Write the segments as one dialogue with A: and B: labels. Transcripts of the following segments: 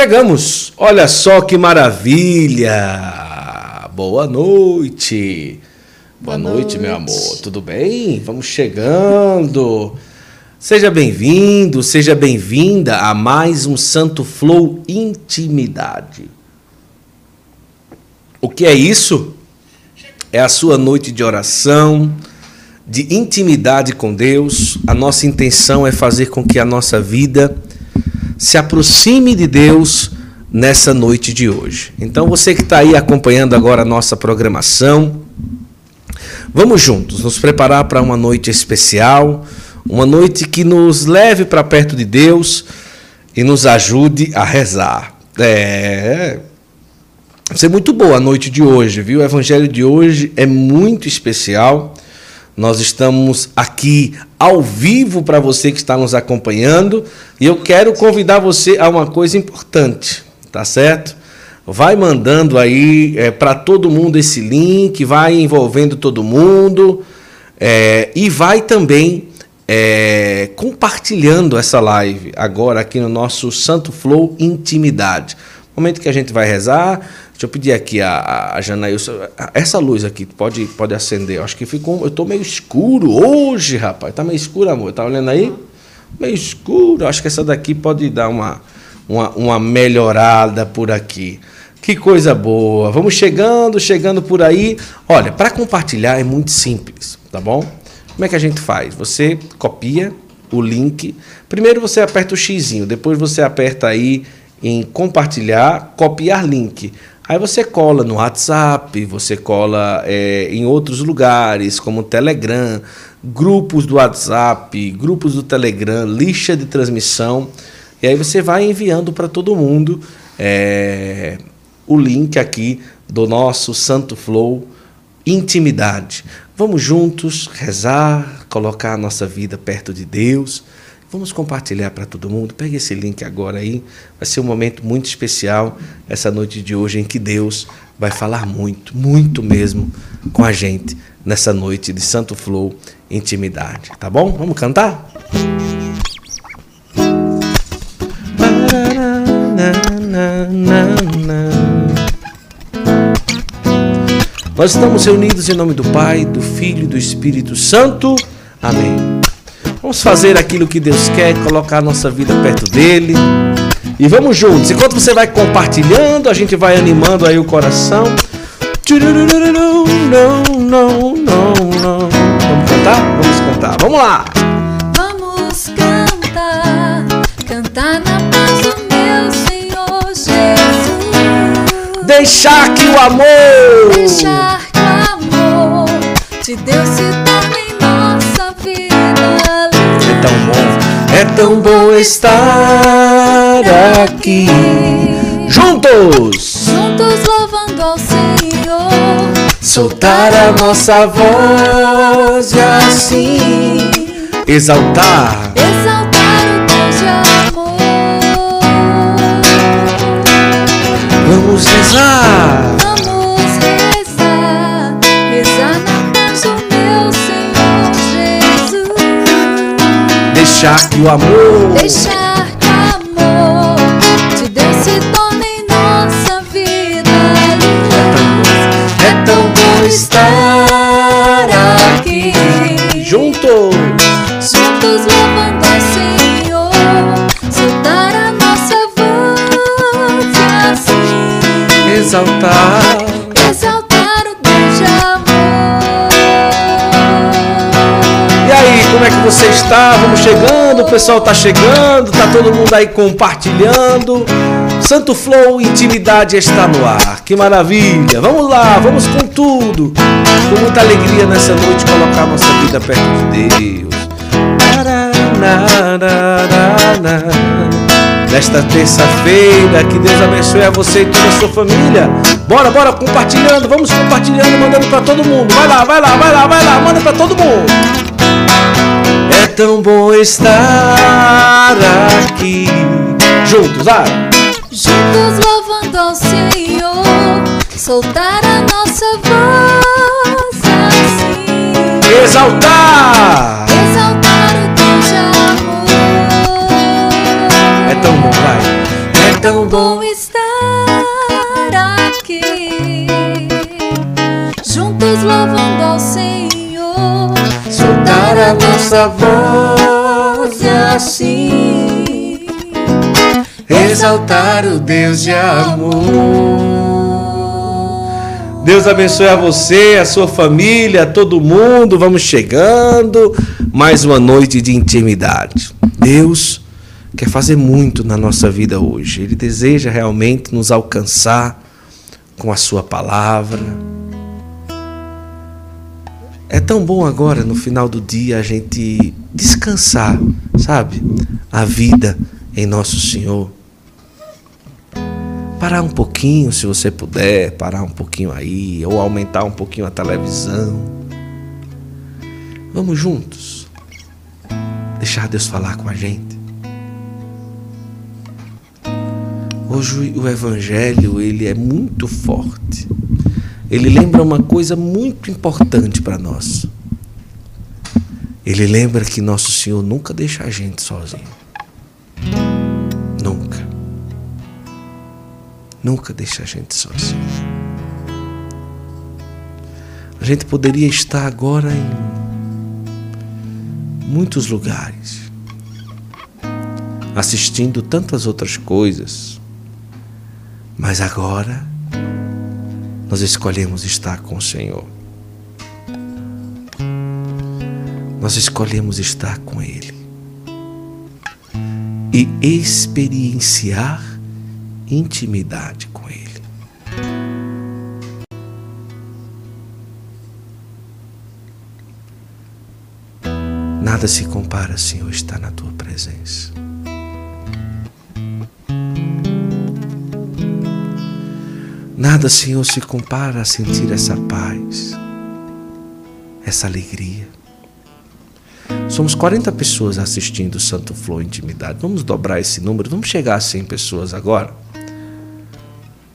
A: Chegamos! Olha só que maravilha! Boa noite! Boa, Boa noite, noite, meu amor. Tudo bem? Vamos chegando. Seja bem-vindo, seja bem-vinda a mais um Santo Flow Intimidade. O que é isso? É a sua noite de oração, de intimidade com Deus. A nossa intenção é fazer com que a nossa vida se aproxime de Deus nessa noite de hoje. Então, você que está aí acompanhando agora a nossa programação, vamos juntos nos preparar para uma noite especial, uma noite que nos leve para perto de Deus e nos ajude a rezar. É. Vai ser muito boa a noite de hoje, viu? O evangelho de hoje é muito especial. Nós estamos aqui ao vivo para você que está nos acompanhando e eu quero convidar você a uma coisa importante, tá certo? Vai mandando aí é, para todo mundo esse link, vai envolvendo todo mundo é, e vai também é, compartilhando essa live agora aqui no nosso Santo Flow Intimidade. Momento que a gente vai rezar, Deixa eu pedir aqui a, a Janaílson. Essa luz aqui, pode, pode acender. Eu acho que ficou. Eu estou meio escuro hoje, rapaz. Está meio escuro, amor. Tá olhando aí? Meio escuro. Acho que essa daqui pode dar uma, uma, uma melhorada por aqui. Que coisa boa. Vamos chegando, chegando por aí. Olha, para compartilhar é muito simples, tá bom? Como é que a gente faz? Você copia o link. Primeiro você aperta o xizinho, depois você aperta aí em compartilhar, copiar link. Aí você cola no WhatsApp, você cola é, em outros lugares, como Telegram, grupos do WhatsApp, grupos do Telegram, lixa de transmissão. E aí você vai enviando para todo mundo é, o link aqui do nosso Santo Flow Intimidade. Vamos juntos rezar, colocar a nossa vida perto de Deus Vamos compartilhar para todo mundo. Pegue esse link agora aí. Vai ser um momento muito especial essa noite de hoje em que Deus vai falar muito, muito mesmo com a gente nessa noite de Santo Flow Intimidade. Tá bom? Vamos cantar? Nós estamos reunidos em nome do Pai, do Filho e do Espírito Santo. Amém. Vamos fazer aquilo que Deus quer, colocar a nossa vida perto dele. E vamos juntos. Enquanto você vai compartilhando, a gente vai animando aí o coração. Não, não, não, não. Vamos cantar? Vamos cantar. Vamos lá.
B: Vamos cantar, cantar na paz do meu Senhor Jesus.
A: Deixar que o amor,
B: deixar que o amor de Deus se
A: é tão bom estar aqui. Juntos!
B: Juntos louvando ao Senhor.
A: Soltar a nossa voz e assim exaltar.
B: Exaltar o Deus de amor.
A: Vamos rezar. Deixar que o amor.
B: Deixar que o amor de Deus se torne em nossa vida.
A: É tão bom estar aqui. Juntos.
B: Juntos louvando ao Senhor. Soltar a nossa voz e assim.
A: Exaltar. Você está? Vamos chegando, o pessoal está chegando, tá todo mundo aí compartilhando. Santo Flow Intimidade está no ar. Que maravilha! Vamos lá, vamos com tudo. Com muita alegria nessa noite colocar nossa vida perto de Deus. Nesta terça-feira, que Deus abençoe a você e toda a sua família. Bora, bora, compartilhando, vamos compartilhando, mandando para todo mundo. Vai lá, vai lá, vai lá, vai lá, manda para todo mundo. É tão bom estar aqui. Juntos, vai!
B: Juntos louvando ao Senhor, soltar a nossa voz assim.
A: Exaltar!
B: Exaltar o de amor.
A: É tão bom, vai! É
B: tão bom estar aqui, juntos louvando ao Senhor,
A: a nossa voz
B: e assim
A: exaltar o Deus de amor. Deus abençoe a você, a sua família, a todo mundo. Vamos chegando. Mais uma noite de intimidade. Deus quer fazer muito na nossa vida hoje. Ele deseja realmente nos alcançar com a sua palavra. É tão bom agora no final do dia a gente descansar, sabe? A vida em nosso Senhor. Parar um pouquinho, se você puder, parar um pouquinho aí, ou aumentar um pouquinho a televisão. Vamos juntos. Deixar Deus falar com a gente. Hoje o evangelho, ele é muito forte. Ele lembra uma coisa muito importante para nós. Ele lembra que nosso Senhor nunca deixa a gente sozinho. Nunca. Nunca deixa a gente sozinho. A gente poderia estar agora em muitos lugares, assistindo tantas outras coisas, mas agora nós escolhemos estar com o Senhor. Nós escolhemos estar com Ele e experienciar intimidade com Ele. Nada se compara, Senhor, estar na tua presença. Nada, Senhor, se compara a sentir essa paz, essa alegria. Somos 40 pessoas assistindo o Santo Flow Intimidade. Vamos dobrar esse número, vamos chegar a 100 pessoas agora.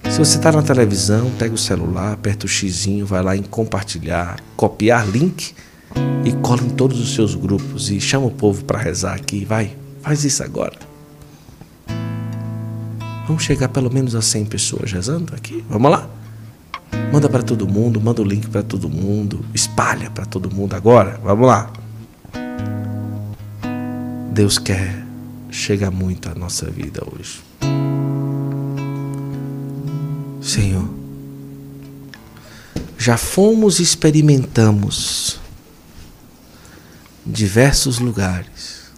A: Se você está na televisão, pega o celular, aperta o xizinho, vai lá em compartilhar, copiar link e cola em todos os seus grupos e chama o povo para rezar aqui. Vai, faz isso agora. Vamos chegar pelo menos a 100 pessoas rezando aqui. Vamos lá? Manda para todo mundo, manda o link para todo mundo, espalha para todo mundo agora. Vamos lá. Deus quer chegar muito à nossa vida hoje. Senhor, já fomos e experimentamos diversos lugares,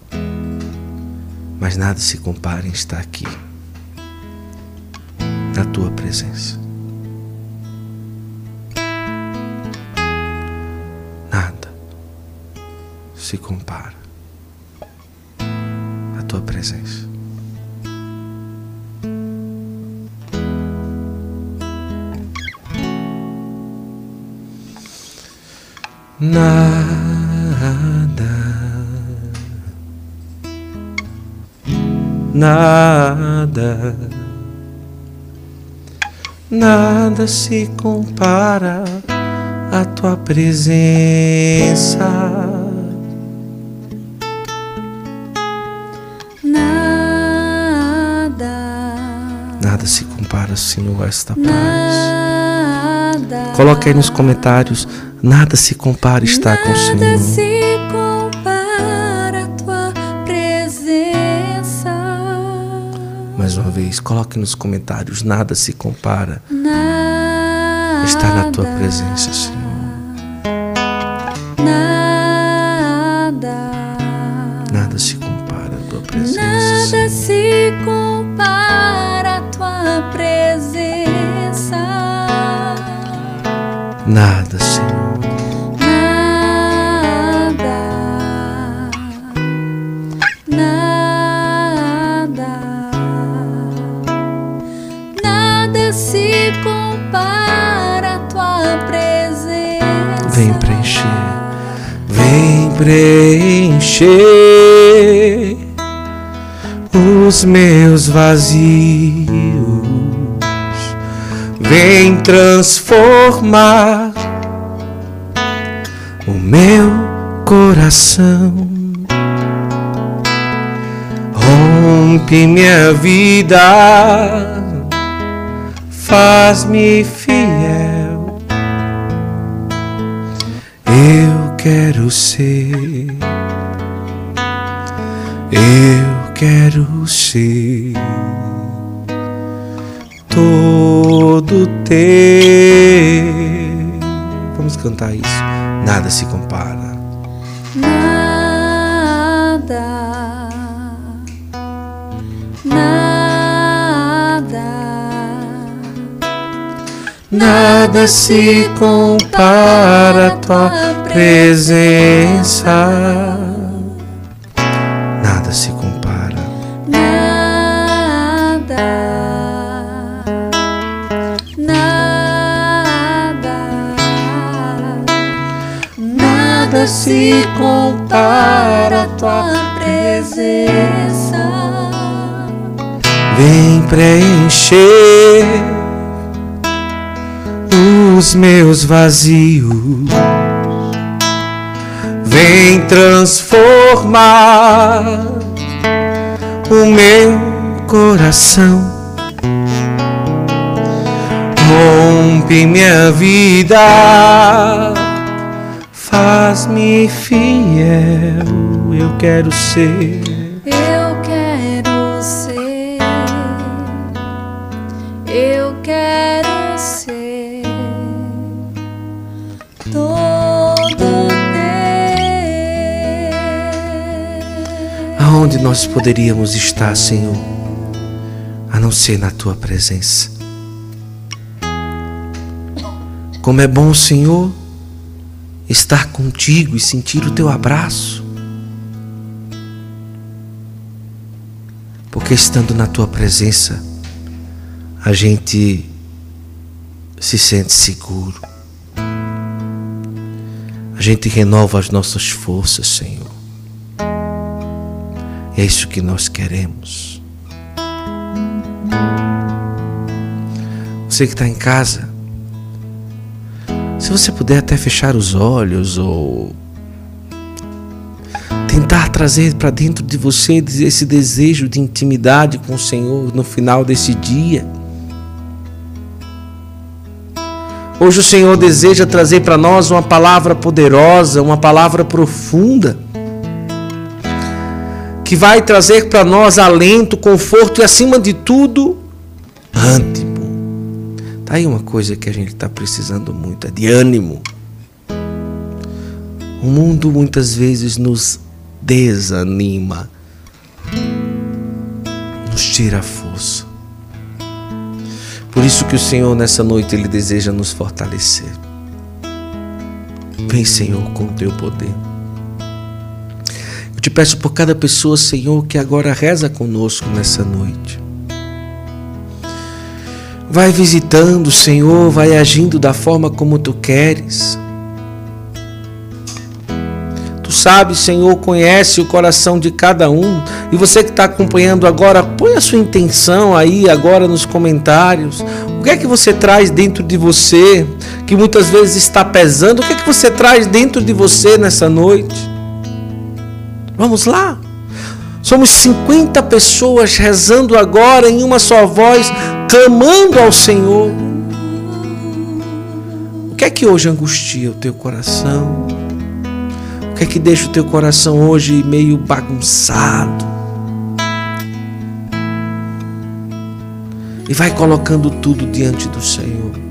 A: mas nada se compara em estar aqui, na tua presença. Nada se compara à tua presença. Nada, nada, nada se compara à tua presença.
B: Nada,
A: Nada se compara, Senhor, a esta paz.
B: nada.
A: Coloca aí nos comentários. Nada se compara a estar com o Senhor. Mais uma vez, coloque nos comentários. Nada se compara
B: Nada.
A: estar na tua presença, Senhor.
B: Nada.
A: Nada se compara à tua presença.
B: Nada
A: Senhor.
B: se compara à tua presença.
A: Nada, Senhor. Preencher os meus vazios, vem transformar o meu coração, Rompe minha vida, faz-me fiel. Quero ser, eu quero ser todo teu. Vamos cantar isso. Nada se compara.
B: Nada, nada,
A: Nada se compara à tua presença. Nada se compara.
B: nada, nada, nada se compara à tua presença.
A: Vem preencher os meus vazios. Vem transformar o meu coração. Rompe minha vida, faz-me fiel. Eu quero ser. Aonde nós poderíamos estar, Senhor, a não ser na tua presença? Como é bom, Senhor, estar contigo e sentir o teu abraço. Porque estando na tua presença, a gente se sente seguro. A gente renova as nossas forças, Senhor. É isso que nós queremos. Você que está em casa, se você puder até fechar os olhos ou tentar trazer para dentro de você esse desejo de intimidade com o Senhor no final desse dia. Hoje o Senhor deseja trazer para nós uma palavra poderosa, uma palavra profunda, que vai trazer para nós alento, conforto e, acima de tudo, ânimo. Tá aí uma coisa que a gente está precisando muito, é de ânimo. O mundo muitas vezes nos desanima, nos tira a força. Por isso que o Senhor nessa noite ele deseja nos fortalecer. Vem, Senhor, com o teu poder. Te peço por cada pessoa, Senhor, que agora reza conosco nessa noite. Vai visitando, Senhor, vai agindo da forma como tu queres. Tu sabes, Senhor, conhece o coração de cada um. E você que está acompanhando agora, põe a sua intenção aí agora nos comentários. O que é que você traz dentro de você que muitas vezes está pesando? O que é que você traz dentro de você nessa noite? Vamos lá. Somos 50 pessoas rezando agora em uma só voz, clamando ao Senhor. O que é que hoje angustia o teu coração? O que é que deixa o teu coração hoje meio bagunçado? E vai colocando tudo diante do Senhor.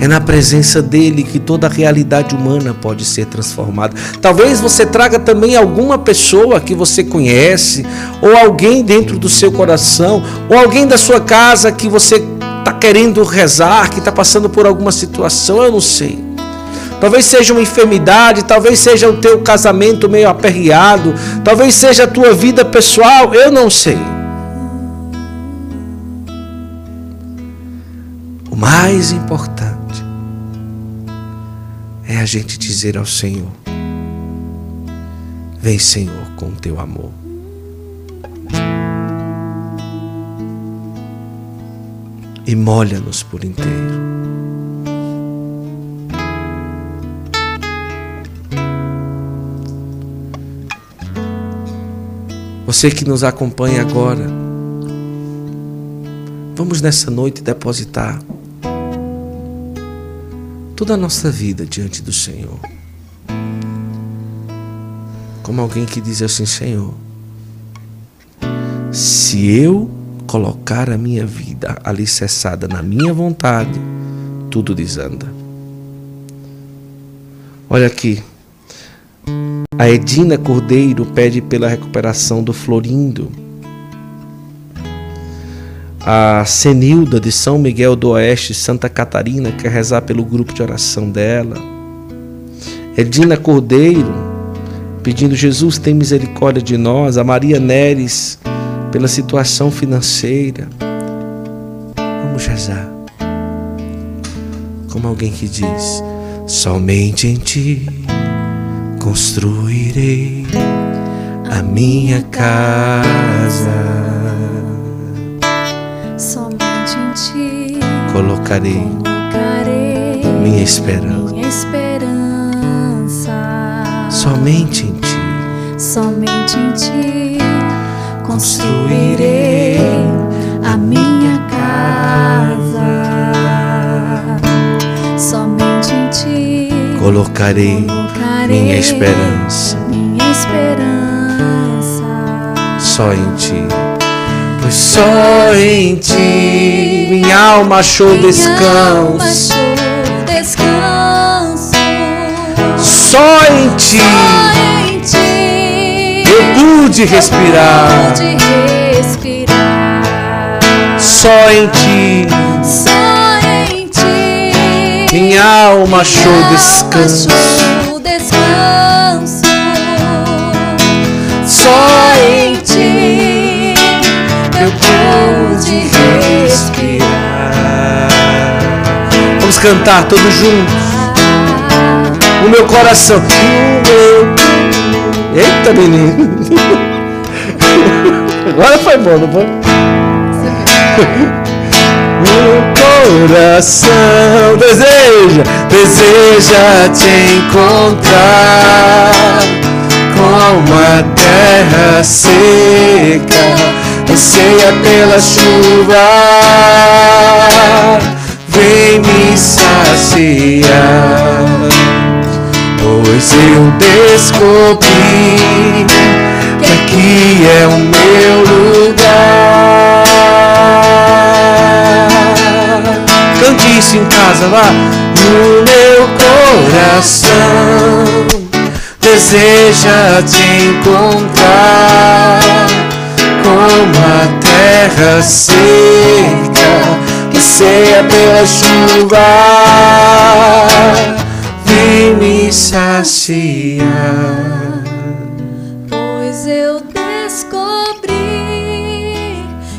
A: É na presença dele que toda a realidade humana pode ser transformada. Talvez você traga também alguma pessoa que você conhece, ou alguém dentro do seu coração, ou alguém da sua casa que você está querendo rezar, que está passando por alguma situação, eu não sei. Talvez seja uma enfermidade, talvez seja o teu casamento meio aperreado, talvez seja a tua vida pessoal, eu não sei. O mais importante é a gente dizer ao Senhor: Vem, Senhor, com o teu amor. E molha-nos por inteiro. Você que nos acompanha agora, vamos nessa noite depositar toda a nossa vida diante do Senhor. Como alguém que diz assim: Senhor, se eu colocar a minha vida alicerçada na minha vontade, tudo desanda. Olha aqui. A Edina Cordeiro pede pela recuperação do Florindo. A Senilda de São Miguel do Oeste, Santa Catarina, quer rezar pelo grupo de oração dela. Edina Cordeiro, pedindo Jesus tem misericórdia de nós. A Maria Neres, pela situação financeira. Vamos rezar. Como alguém que diz: Somente em ti construirei a minha casa. Colocarei minha esperança. Somente em ti
B: Somente em ti construirei a minha casa. Somente em ti
A: colocarei minha esperança.
B: minha esperança.
A: Só em ti. Pois só em ti minha alma achou descanso. Só em ti.
B: Só em ti.
A: Eu pude respirar. Só em ti.
B: Só em ti.
A: Minha alma achou descanso. Só em ti
B: pude respirar.
A: Vamos cantar todos juntos. O meu coração. O. Eita, menino. Agora foi bom, não foi? Meu coração deseja, deseja te encontrar como a terra seca anseia pela chuva. Vem me saciar, pois eu descobri que aqui é o meu lugar. Cante isso em casa, vá. No meu coração deseja te encontrar como a terra seca que ceia pela chuva. Vem me saciar.
B: Pois eu descobri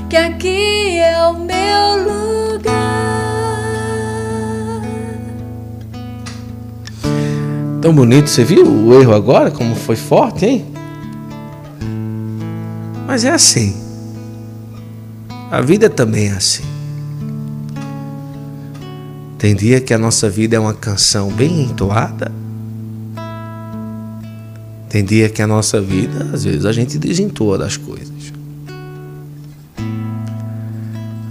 B: que aqui é o meu lugar.
A: Tão bonito, você viu o erro agora? Como foi forte, hein? Mas é assim. A vida também é assim. Tem dia que a nossa vida é uma canção bem entoada. Tem dia que a nossa vida, às vezes, a gente desentoa das coisas.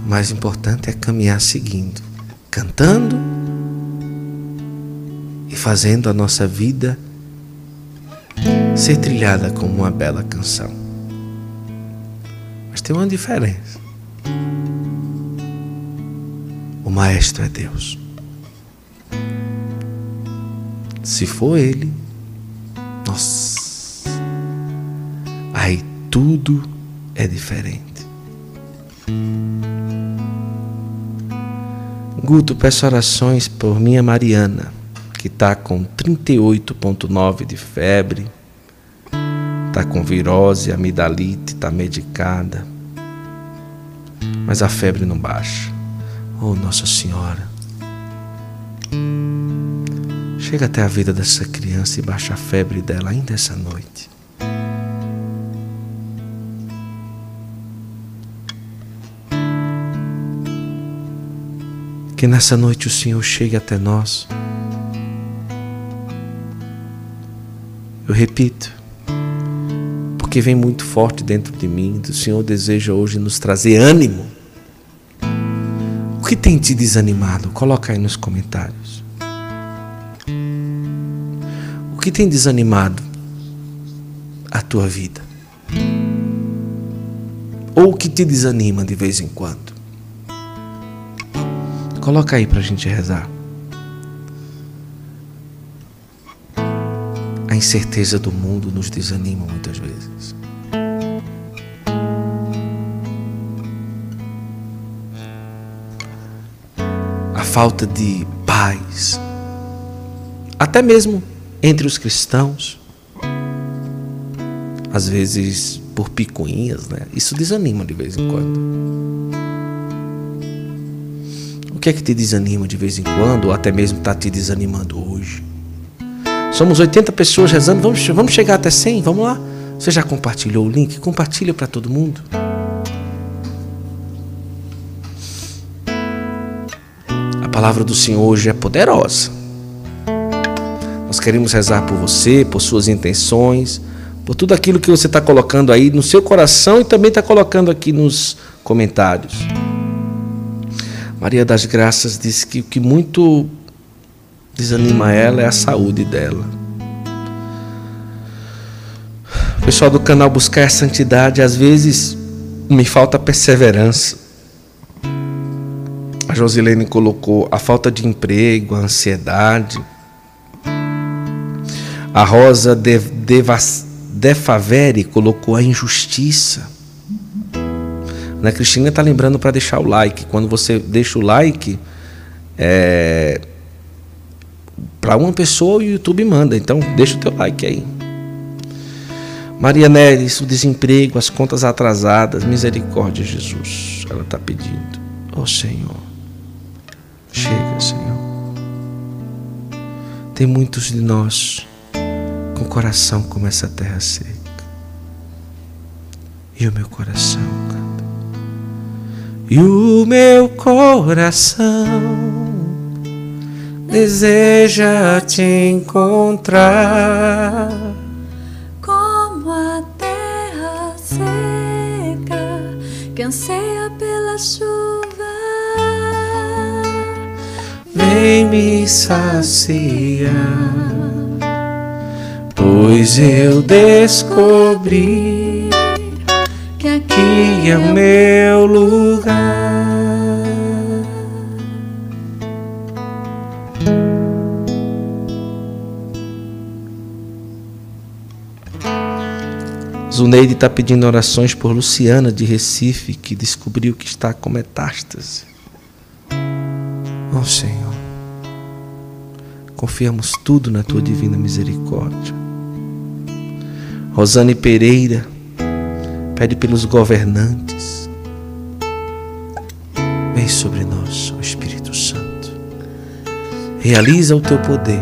A: O mais importante é caminhar seguindo, cantando e fazendo a nossa vida ser trilhada como uma bela canção. Tem uma diferença. O maestro é Deus. Se for Ele, nossa, aí tudo é diferente. Guto, peço orações por minha Mariana, que está com 38,9 de febre, está com virose, amidalite, está medicada, mas a febre não baixa. Oh, Nossa Senhora, chega até a vida dessa criança e baixa a febre dela ainda essa noite. Que nessa noite o Senhor chegue até nós. Eu repito, porque que vem muito forte dentro de mim. O Senhor deseja hoje nos trazer ânimo. O que tem te desanimado? Coloca aí nos comentários. O que tem desanimado a tua vida? Ou o que te desanima de vez em quando? Coloca aí para a gente rezar. A incerteza do mundo nos desanima muitas vezes. Falta de paz, até mesmo entre os cristãos, às vezes por picuinhas, né? Isso desanima de vez em quando. O que é que te desanima de vez em quando, ou até mesmo está te desanimando hoje? Somos 80 pessoas rezando, vamos, vamos chegar até 100, vamos lá. Você já compartilhou o link? Compartilha para todo mundo. Palavra do Senhor hoje é poderosa. Nós queremos rezar por você, por suas intenções, por tudo aquilo que você está colocando aí no seu coração e também está colocando aqui nos comentários. Maria das Graças disse que o que muito desanima ela é a saúde dela. O pessoal do canal Buscar a Santidade, às vezes me falta perseverança. Josilene colocou a falta de emprego, a ansiedade. A Rosa de, de, Defavere colocou a injustiça. A Cristina está lembrando para deixar o like. Quando você deixa o like, é, para uma pessoa o YouTube manda, então deixa o teu like aí. Maria Neres, o desemprego, as contas atrasadas, misericórdia, Jesus. Ela está pedindo. Oh Senhor, chega, Senhor. Tem muitos de nós com coração como essa terra seca. E o meu coração canta. E o meu coração deseja te encontrar. Me saciar, pois eu descobri
B: Que aqui
A: é o meu lugar. Zuneide está pedindo orações por Luciana de Recife, que descobriu que está com metástase. Oh Senhor, confiamos tudo na tua divina misericórdia. Rosane Pereira pede pelos governantes. Vem sobre nós, ó Espírito Santo. Realiza o teu poder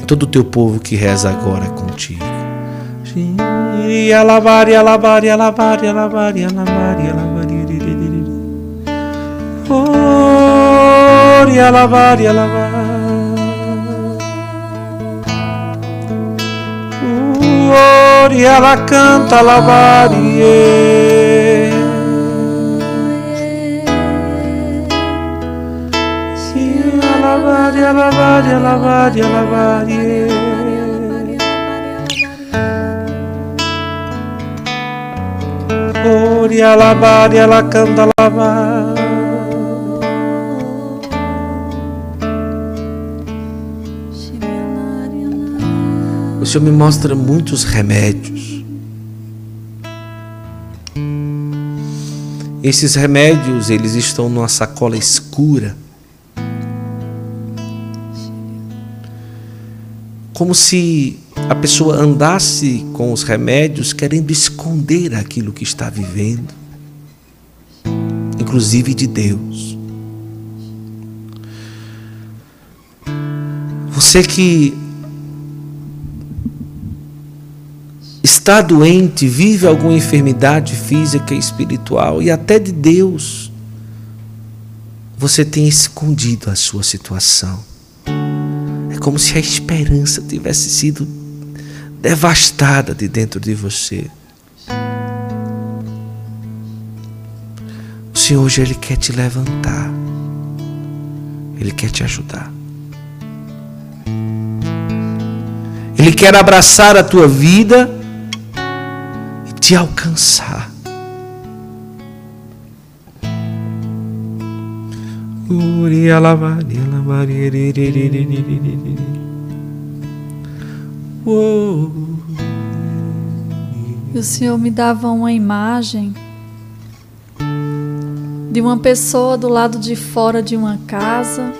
A: em todo o teu povo que reza agora contigo. E alabar, e alabar, e alabar, e alabar, e alabar, e e Oh, e e alabar. Oh, e ela canta, alabar, e alabar, e alabar, e alabar, e alabar, e Oh, e alabar, e ela canta, alabar. Senhor me mostra muitos remédios. Esses remédios, eles estão numa sacola escura. Como se a pessoa andasse com os remédios querendo esconder aquilo que está vivendo, inclusive de Deus. Você que está doente, vive alguma enfermidade física e espiritual e até de Deus, você tem escondido a sua situação. É como se a esperança tivesse sido devastada de dentro de você. O Senhor hoje Ele quer te levantar. Ele quer te ajudar. Ele quer abraçar a tua vida te alcançar.
B: E o Senhor me dava uma imagem de uma pessoa do lado de fora de uma casa,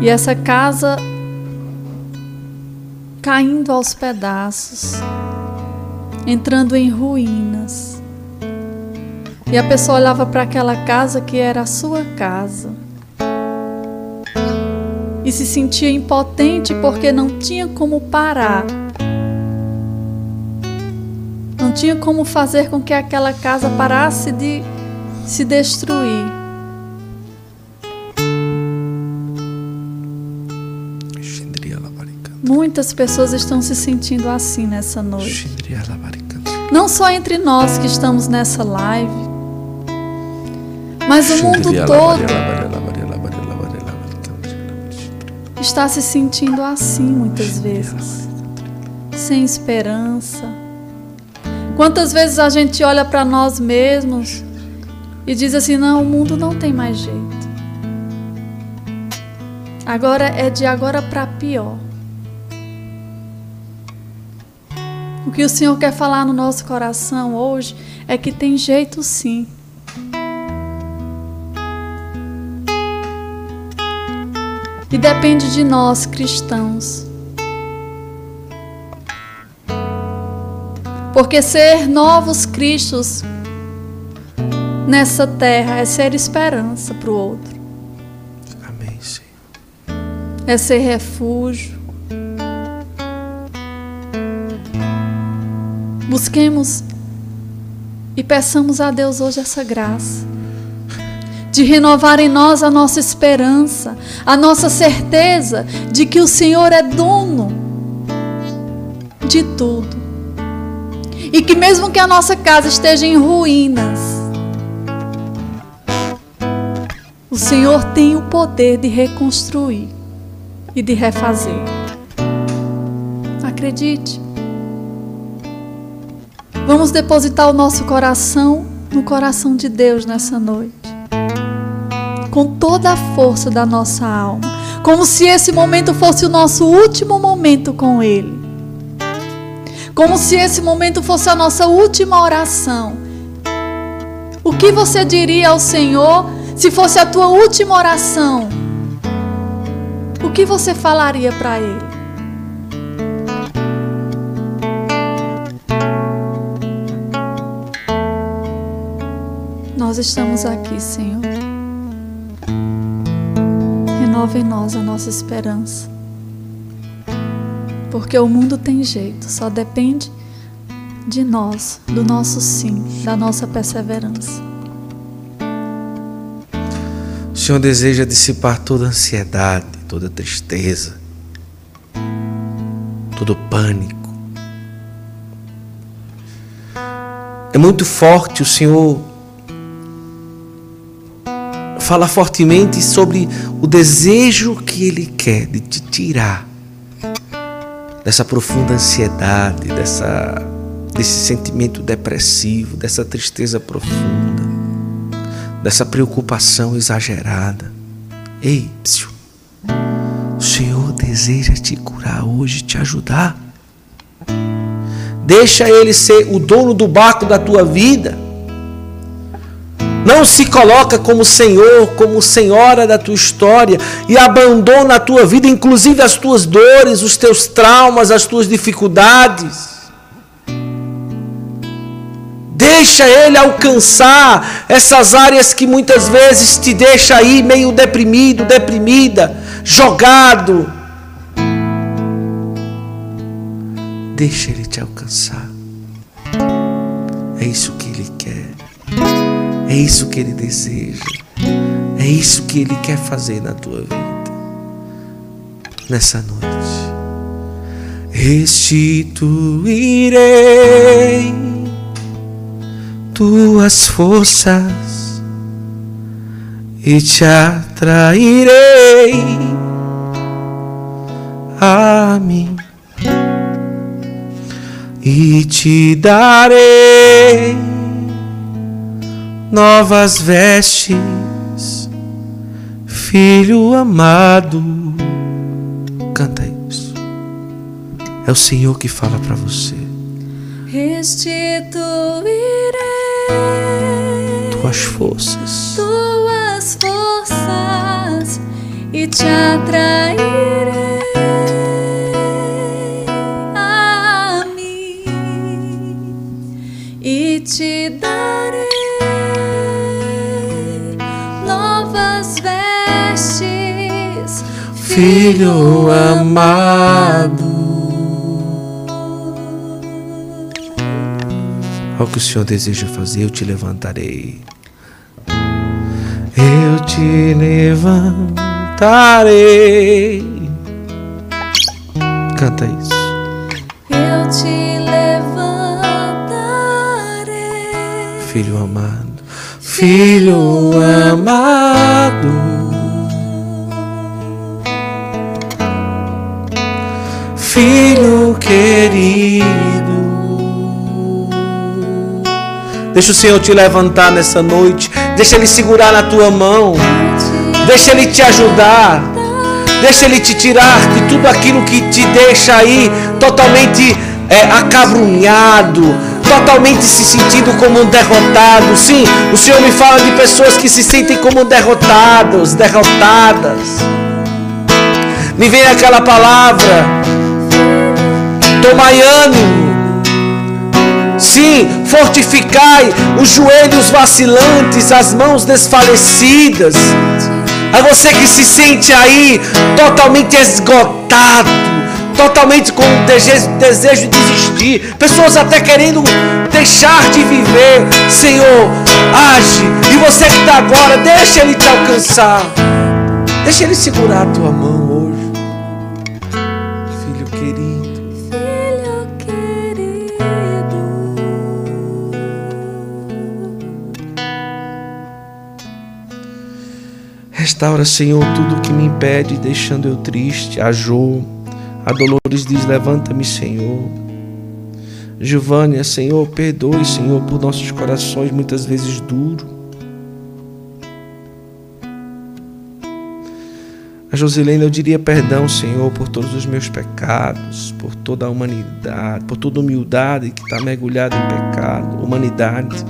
B: e essa casa caindo aos pedaços, entrando em ruínas. E a pessoa olhava para aquela casa que era a sua casa. E se sentia impotente porque não tinha como parar. Não tinha como fazer com que aquela casa parasse de se destruir. Muitas pessoas estão se sentindo assim nessa noite. Não só entre nós que estamos nessa live, mas o mundo todo está se sentindo assim muitas vezes, sem esperança. Quantas vezes a gente olha para nós mesmos e diz assim: não, o mundo não tem mais jeito. Agora é de agora para pior. O que o Senhor quer falar no nosso coração hoje é que tem jeito sim. E depende de nós, cristãos. Porque ser novos cristos nessa terra é ser esperança para o outro.
A: Amém, Senhor.
B: É ser refúgio. Busquemos e peçamos a Deus hoje essa graça de renovar em nós a nossa esperança, a nossa certeza de que o Senhor é dono de tudo. E que mesmo que a nossa casa esteja em ruínas, o Senhor tem o poder de reconstruir e de refazer. Acredite. Vamos depositar o nosso coração no coração de Deus nessa noite. Com toda a força da nossa alma. Como se esse momento fosse o nosso último momento com Ele. Como se esse momento fosse a nossa última oração. O que você diria ao Senhor se fosse a tua última oração? O que você falaria para Ele? Nós estamos aqui, Senhor. Renova em nós a nossa esperança. Porque o mundo tem jeito, só depende de nós, do nosso sim, da nossa perseverança.
A: O Senhor deseja dissipar toda ansiedade, toda tristeza, todo pânico. É muito forte o Senhor fala fortemente sobre o desejo que Ele quer de te tirar dessa profunda ansiedade, dessa, desse sentimento depressivo, dessa tristeza profunda, dessa preocupação exagerada. Ei, psiu, o Senhor deseja te curar hoje, te ajudar. Deixa Ele ser o dono do barco da tua vida. Não se coloca como Senhor, como Senhora da tua história e abandona a tua vida, inclusive as tuas dores, os teus traumas, as tuas dificuldades. Deixa Ele alcançar essas áreas que muitas vezes te deixa aí meio deprimido, deprimida, jogado. Deixa Ele te alcançar. É isso. É isso que Ele deseja. É isso que Ele quer fazer na tua vida. Nessa noite. restituirei tuas forças e te atrairei a mim e te darei novas vestes, filho amado. Canta isso. É o Senhor que fala para você.
B: Restituirei
A: tuas forças,
B: tuas forças e te atrairei.
A: Filho amado. Olha o que o Senhor deseja fazer, eu te levantarei. Eu te levantarei. Canta isso.
B: Eu te
A: filho amado, filho amado. Querido, deixa o Senhor te levantar nessa noite, deixa Ele segurar na tua mão, deixa Ele te ajudar, deixa Ele te tirar de tudo aquilo que te deixa aí totalmente é, acabrunhado, totalmente se sentindo como um derrotado. Sim, o Senhor me fala de pessoas que se sentem como derrotados, derrotadas. Me vem aquela palavra: tomai ânimo. Sim, fortificai os joelhos vacilantes, as mãos desfalecidas. A você que se sente aí totalmente esgotado, totalmente com desejo, desejo de desistir, pessoas até querendo deixar de viver. Senhor, age. E você que está agora, deixa Ele te alcançar. Deixa Ele segurar a tua mão Restaura, Senhor, tudo que me impede, deixando eu triste. Ajou a Dolores diz: Levanta-me, Senhor. Giovânia, Senhor, perdoe, Senhor, por nossos corações muitas vezes duros. A Josilene, eu diria perdão, Senhor, por todos os meus pecados, por toda a humanidade, por toda a humildade que está mergulhada em pecado, humanidade.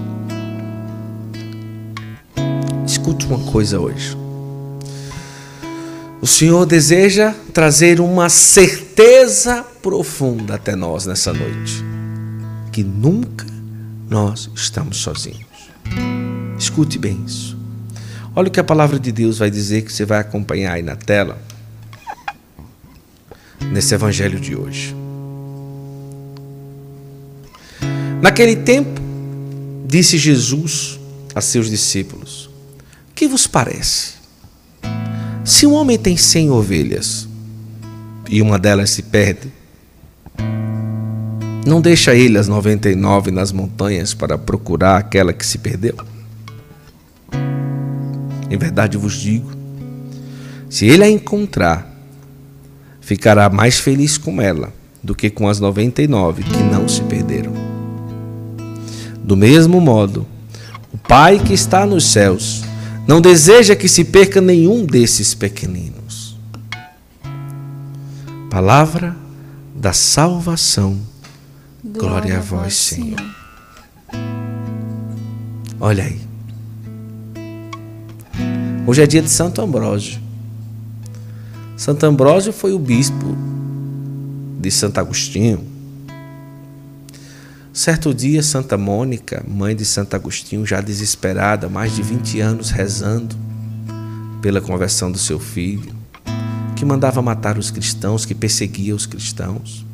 A: Escute uma coisa hoje. O Senhor deseja trazer uma certeza profunda até nós nessa noite, que nunca nós estamos sozinhos. Escute bem isso. Olha o que a palavra de Deus vai dizer que você vai acompanhar aí na tela, nesse evangelho de hoje. Naquele tempo, disse Jesus a seus discípulos: Que vos parece? Se um homem tem cem ovelhas e uma delas se perde, não deixa ele as 99 nas montanhas para procurar aquela que se perdeu? Em verdade vos digo: se ele a encontrar, ficará mais feliz com ela do que com as 99 que não se perderam. Do mesmo modo, o Pai que está nos céus não deseja que se perca nenhum desses pequeninos. Palavra da salvação. Glória, Glória a vós, Senhor. Senhor. Olha aí. Hoje é dia de Santo Ambrósio. Santo Ambrósio foi o bispo de Santo Agostinho Certo dia, Santa Mônica, mãe de Santo Agostinho, já desesperada, mais de 20 anos rezando pela conversão do seu filho, que mandava matar os cristãos, que perseguia os cristãos.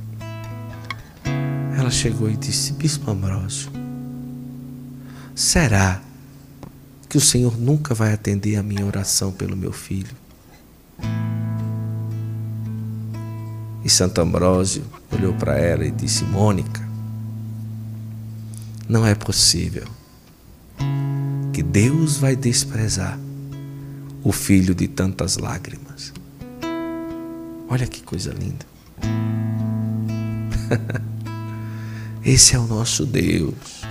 A: Ela chegou e disse: Bispo Ambrósio, será que o Senhor nunca vai atender a minha oração pelo meu filho? E Santo Ambrósio olhou para ela e disse: Mônica, não é possível que Deus vai desprezar o filho de tantas lágrimas. Olha que coisa linda. Esse é o nosso Deus.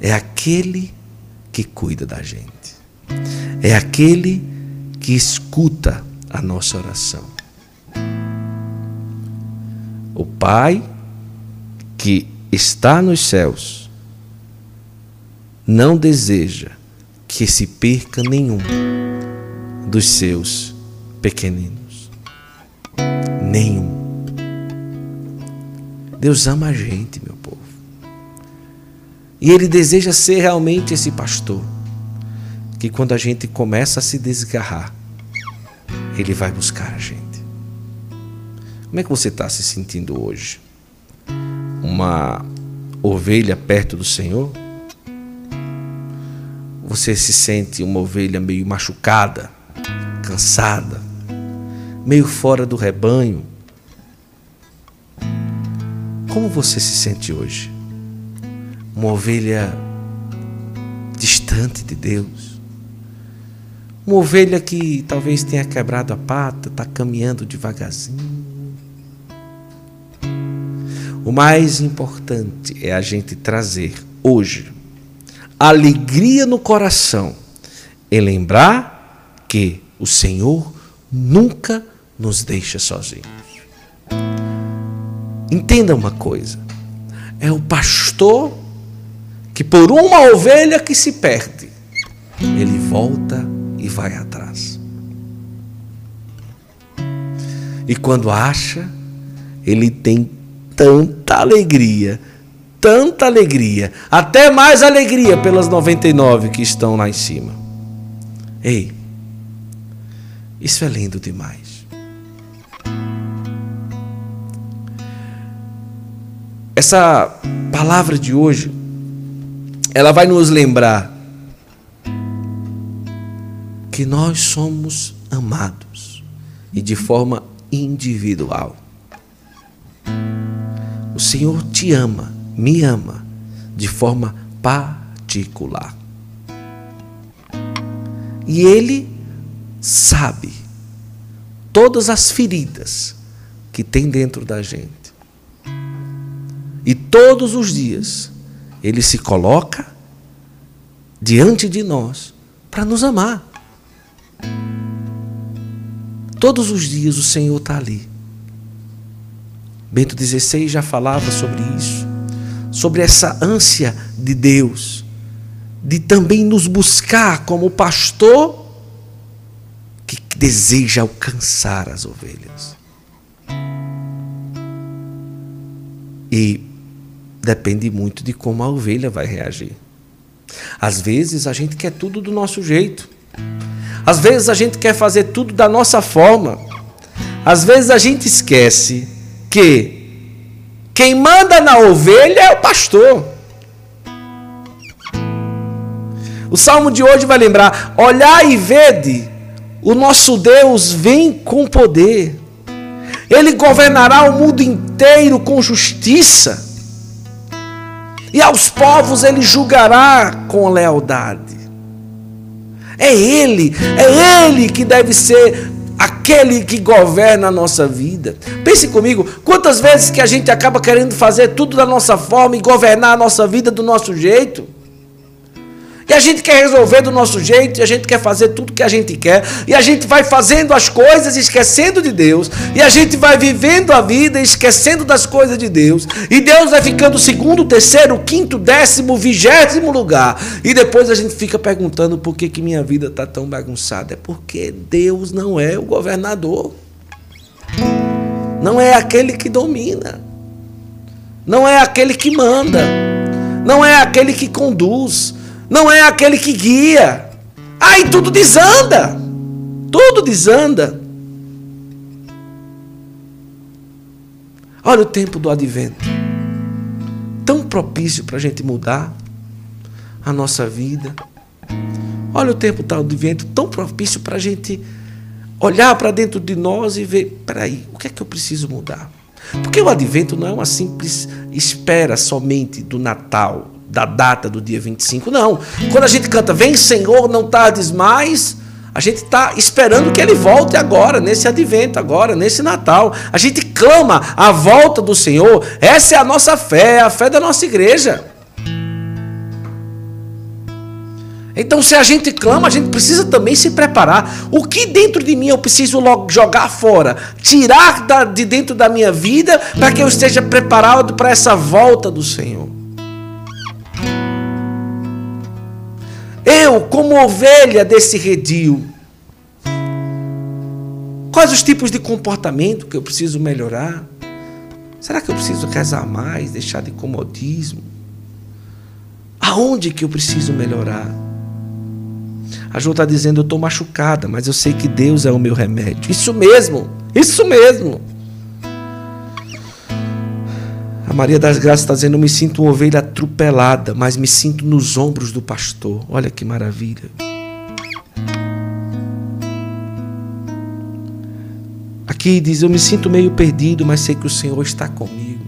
A: É aquele que cuida da gente. É aquele que escuta a nossa oração. O Pai que está nos céus não deseja que se perca nenhum dos seus pequeninos. Nenhum. Deus ama a gente, meu povo. E Ele deseja ser realmente esse pastor que, quando a gente começa a se desgarrar, Ele vai buscar a gente. Como é que você está se sentindo hoje? Uma ovelha perto do Senhor? Você se sente uma ovelha meio machucada, cansada, meio fora do rebanho? Como você se sente hoje? Uma ovelha distante de Deus? Uma ovelha que talvez tenha quebrado a pata, está caminhando devagarzinho? O mais importante é a gente trazer hoje alegria no coração e lembrar que o Senhor nunca nos deixa sozinhos. Entenda uma coisa: é o pastor que, por uma ovelha que se perde, ele volta e vai atrás. E quando acha, ele tem tanta alegria, tanta alegria, até mais alegria pelas 99 que estão lá em cima. Ei, isso é lindo demais. Essa palavra de hoje, ela vai nos lembrar que nós somos amados e de forma individual. O Senhor te ama, me ama de forma particular. E Ele sabe todas as feridas que tem dentro da gente. E todos os dias Ele se coloca diante de nós para nos amar. Todos os dias o Senhor está ali Bento XVI já falava sobre isso, sobre essa ânsia de Deus, de também nos buscar como pastor que deseja alcançar as ovelhas. E depende muito de como a ovelha vai reagir. Às vezes a gente quer tudo do nosso jeito. Às vezes a gente quer fazer tudo da nossa forma. Às vezes a gente esquece que quem manda na ovelha é o pastor. O salmo de hoje vai lembrar: olhai e vede, o nosso Deus vem com poder, ele governará o mundo inteiro com justiça, e aos povos ele julgará com lealdade. É Ele, é Ele que deve ser aquele que governa a nossa vida. Pense comigo, quantas vezes que a gente acaba querendo fazer tudo da nossa forma e governar a nossa vida do nosso jeito? E a gente quer resolver do nosso jeito, e a gente quer fazer tudo que a gente quer, e a gente vai fazendo as coisas esquecendo de Deus, e a gente vai vivendo a vida esquecendo das coisas de Deus, e Deus vai ficando segundo, terceiro, quinto, décimo, vigésimo lugar, e depois a gente fica perguntando por que, que minha vida está tão bagunçada. É porque Deus não é o governador, não é aquele que domina, não é aquele que manda, não é aquele que conduz não é aquele que guia. Aí tudo desanda. Tudo desanda. Olha o tempo do advento. Tão propício para a gente mudar a nossa vida. Olha o tempo do advento, tão propício para a gente olhar para dentro de nós e ver: peraí, o que é que eu preciso mudar? Porque o advento não é uma simples espera somente do Natal, da data do dia 25. Não. Quando a gente canta Vem Senhor, não tardes mais, a gente está esperando que ele volte agora, nesse advento, agora, nesse Natal. A gente clama a volta do Senhor. Essa é a nossa fé, é a fé da nossa igreja. Então, se a gente clama, a gente precisa também se preparar. O que dentro de mim eu preciso jogar fora, tirar de dentro da minha vida, para que eu esteja preparado para essa volta do Senhor. Eu, como ovelha desse redil, quais os tipos de comportamento que eu preciso melhorar? Será que eu preciso rezar mais, deixar de comodismo? Aonde que eu preciso melhorar? A Ju está dizendo, eu estou machucada, mas eu sei que Deus é o meu remédio. Isso mesmo, isso mesmo. Maria das Graças está dizendo: Eu me sinto uma ovelha atropelada, mas me sinto nos ombros do pastor. Olha que maravilha. Aqui diz: Eu me sinto meio perdido, mas sei que o Senhor está comigo.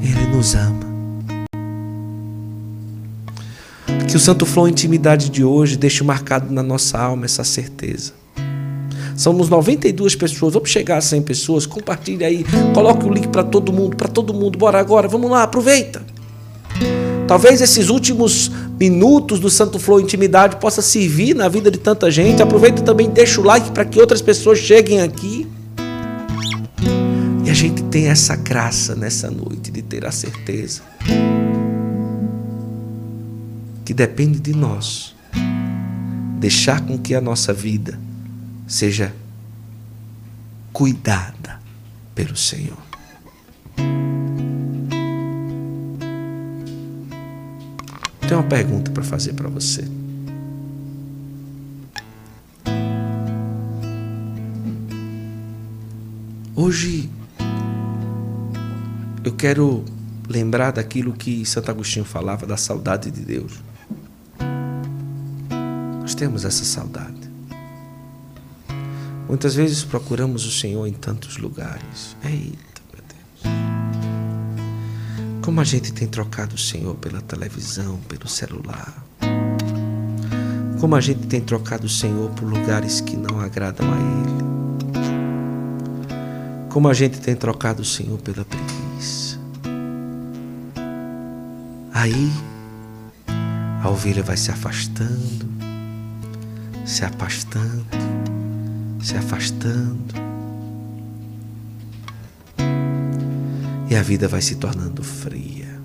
A: Ele nos ama. Que o Santo Flow Intimidade de hoje deixe marcado na nossa alma essa certeza Somos 92 pessoas, vamos chegar a 100 pessoas. Compartilhe aí, coloque o link para todo mundo, para todo mundo. Bora agora, vamos lá, aproveita. Talvez esses últimos minutos do Santo Flow Intimidade possa servir na vida de tanta gente. Aproveita também, deixa o like para que outras pessoas cheguem aqui. E a gente tem essa graça nessa noite de ter a certeza que depende de nós deixar com que a nossa vida seja cuidada pelo Senhor. Tenho uma pergunta para fazer para você. Hoje eu quero lembrar daquilo que Santo Agostinho falava da saudade de Deus. Nós temos essa saudade. Muitas vezes procuramos o Senhor em tantos lugares. Eita, meu Deus. Como a gente tem trocado o Senhor pela televisão, pelo celular. Como a gente tem trocado o Senhor por lugares que não agradam a Ele. Como a gente tem trocado o Senhor pela preguiça. Aí, a ovelha vai se afastando, se afastando se afastando. E a vida vai se tornando fria,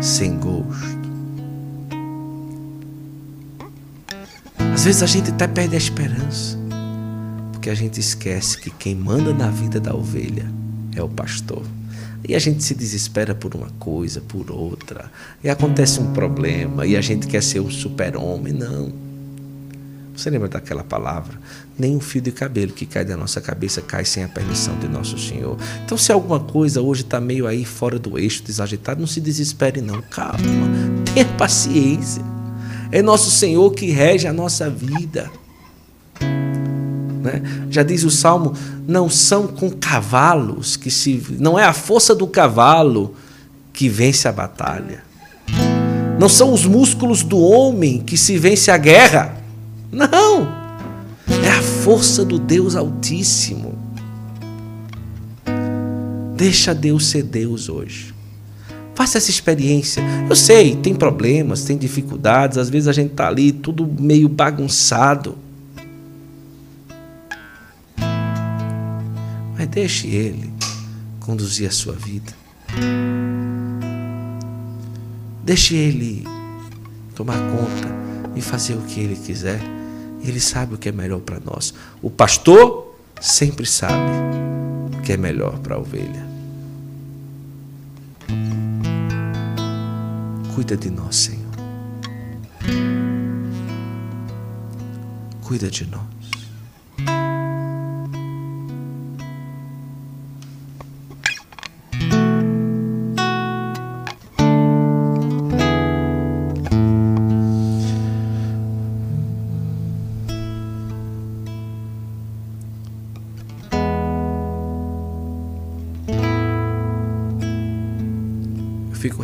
A: sem gosto. Às vezes a gente até perde a esperança, porque a gente esquece que quem manda na vida da ovelha é o pastor. E a gente se desespera por uma coisa, por outra, e acontece um problema, e a gente quer ser o super-homem. Não. Você lembra daquela palavra? Nem um fio de cabelo que cai da nossa cabeça cai sem a permissão de nosso Senhor. Então, se alguma coisa hoje está meio aí fora do eixo, desajeitado, não se desespere, não. Calma, tenha paciência. É nosso Senhor que rege a nossa vida. Né? Já diz o Salmo: não são com cavalos que se. Não é a força do cavalo que vence a batalha. Não são os músculos do homem que se vence a guerra. Não! É a força do Deus Altíssimo. Deixa Deus ser Deus hoje. Faça essa experiência. Eu sei, tem problemas, tem dificuldades, às vezes a gente está ali tudo meio bagunçado. Mas deixe Ele conduzir a sua vida. Deixe Ele tomar conta e fazer o que Ele quiser. Ele sabe o que é melhor para nós. O pastor sempre sabe o que é melhor para a ovelha. Cuida de nós, Senhor. Cuida de nós.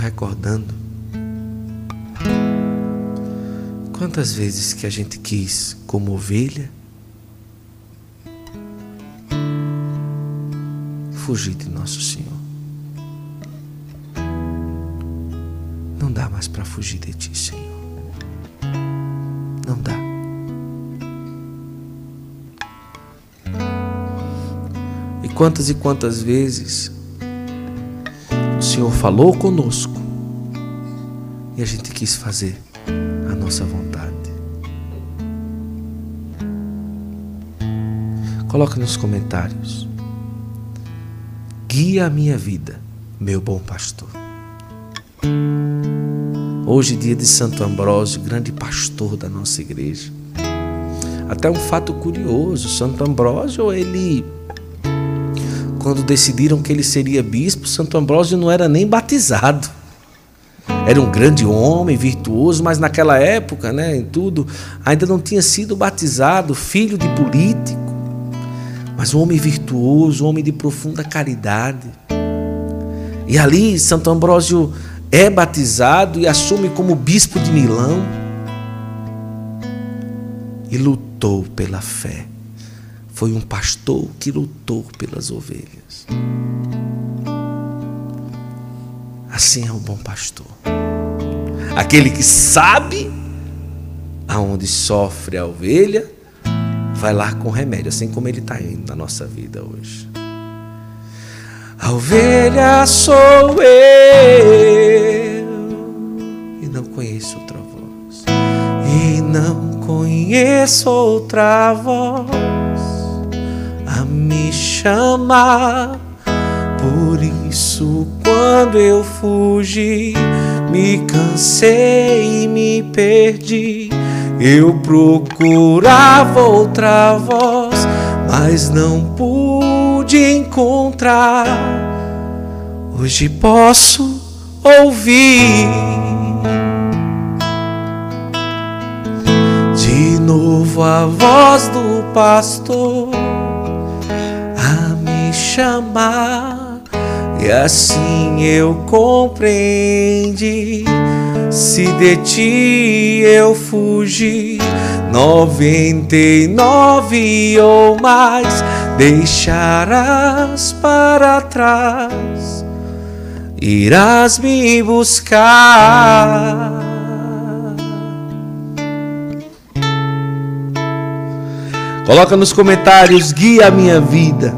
A: Recordando quantas vezes que a gente quis, como ovelha, fugir de nosso Senhor. Não dá mais para fugir de ti, Senhor. Não dá. E quantas e quantas vezes Senhor falou conosco e a gente quis fazer a nossa vontade. Coloque nos comentários guia a minha vida, meu bom pastor. Hoje, dia de Santo Ambrósio, grande pastor da nossa igreja. Até um fato curioso: Santo Ambrósio, ele. Quando decidiram que ele seria bispo, Santo Ambrósio não era nem batizado. Era um grande homem, virtuoso, mas naquela época, né, em tudo, ainda não tinha sido batizado, filho de político mas um homem virtuoso, um homem de profunda caridade. E ali Santo Ambrósio é batizado e assume como bispo de Milão e lutou pela fé. Foi um pastor que lutou pelas ovelhas. Assim é o bom pastor. Aquele que sabe aonde sofre a ovelha vai lá com remédio, assim como ele está indo na nossa vida hoje. A ovelha sou eu e não conheço outra voz, e não conheço outra voz a me chamar. Por isso, quando eu fugi, me cansei e me perdi eu procurava outra voz, mas não pude encontrar. Hoje posso ouvir de novo a voz do pastor chamar, e assim eu compreendi. Se de ti eu fugir, noventa e nove ou mais deixarás para trás, irás me buscar. Coloca nos comentários, guia a minha vida,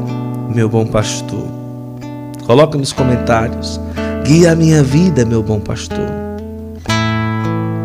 A: meu bom pastor. Coloca nos comentários, guia a minha vida, meu bom pastor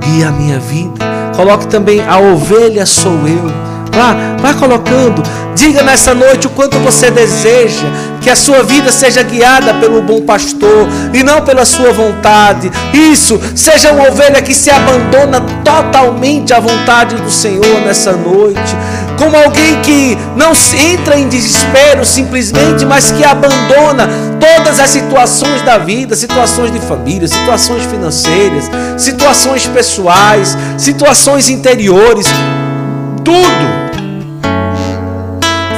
A: guia a minha vida. Coloque também a ovelha sou eu. Vá, vá colocando. Diga nessa noite o quanto você deseja que a sua vida seja guiada pelo bom pastor e não pela sua vontade. Isso, seja uma ovelha que se abandona totalmente à vontade do Senhor nessa noite. Como alguém que não entra em desespero simplesmente, mas que abandona todas as situações da vida, situações de família, situações financeiras, situações pessoais, situações interiores, tudo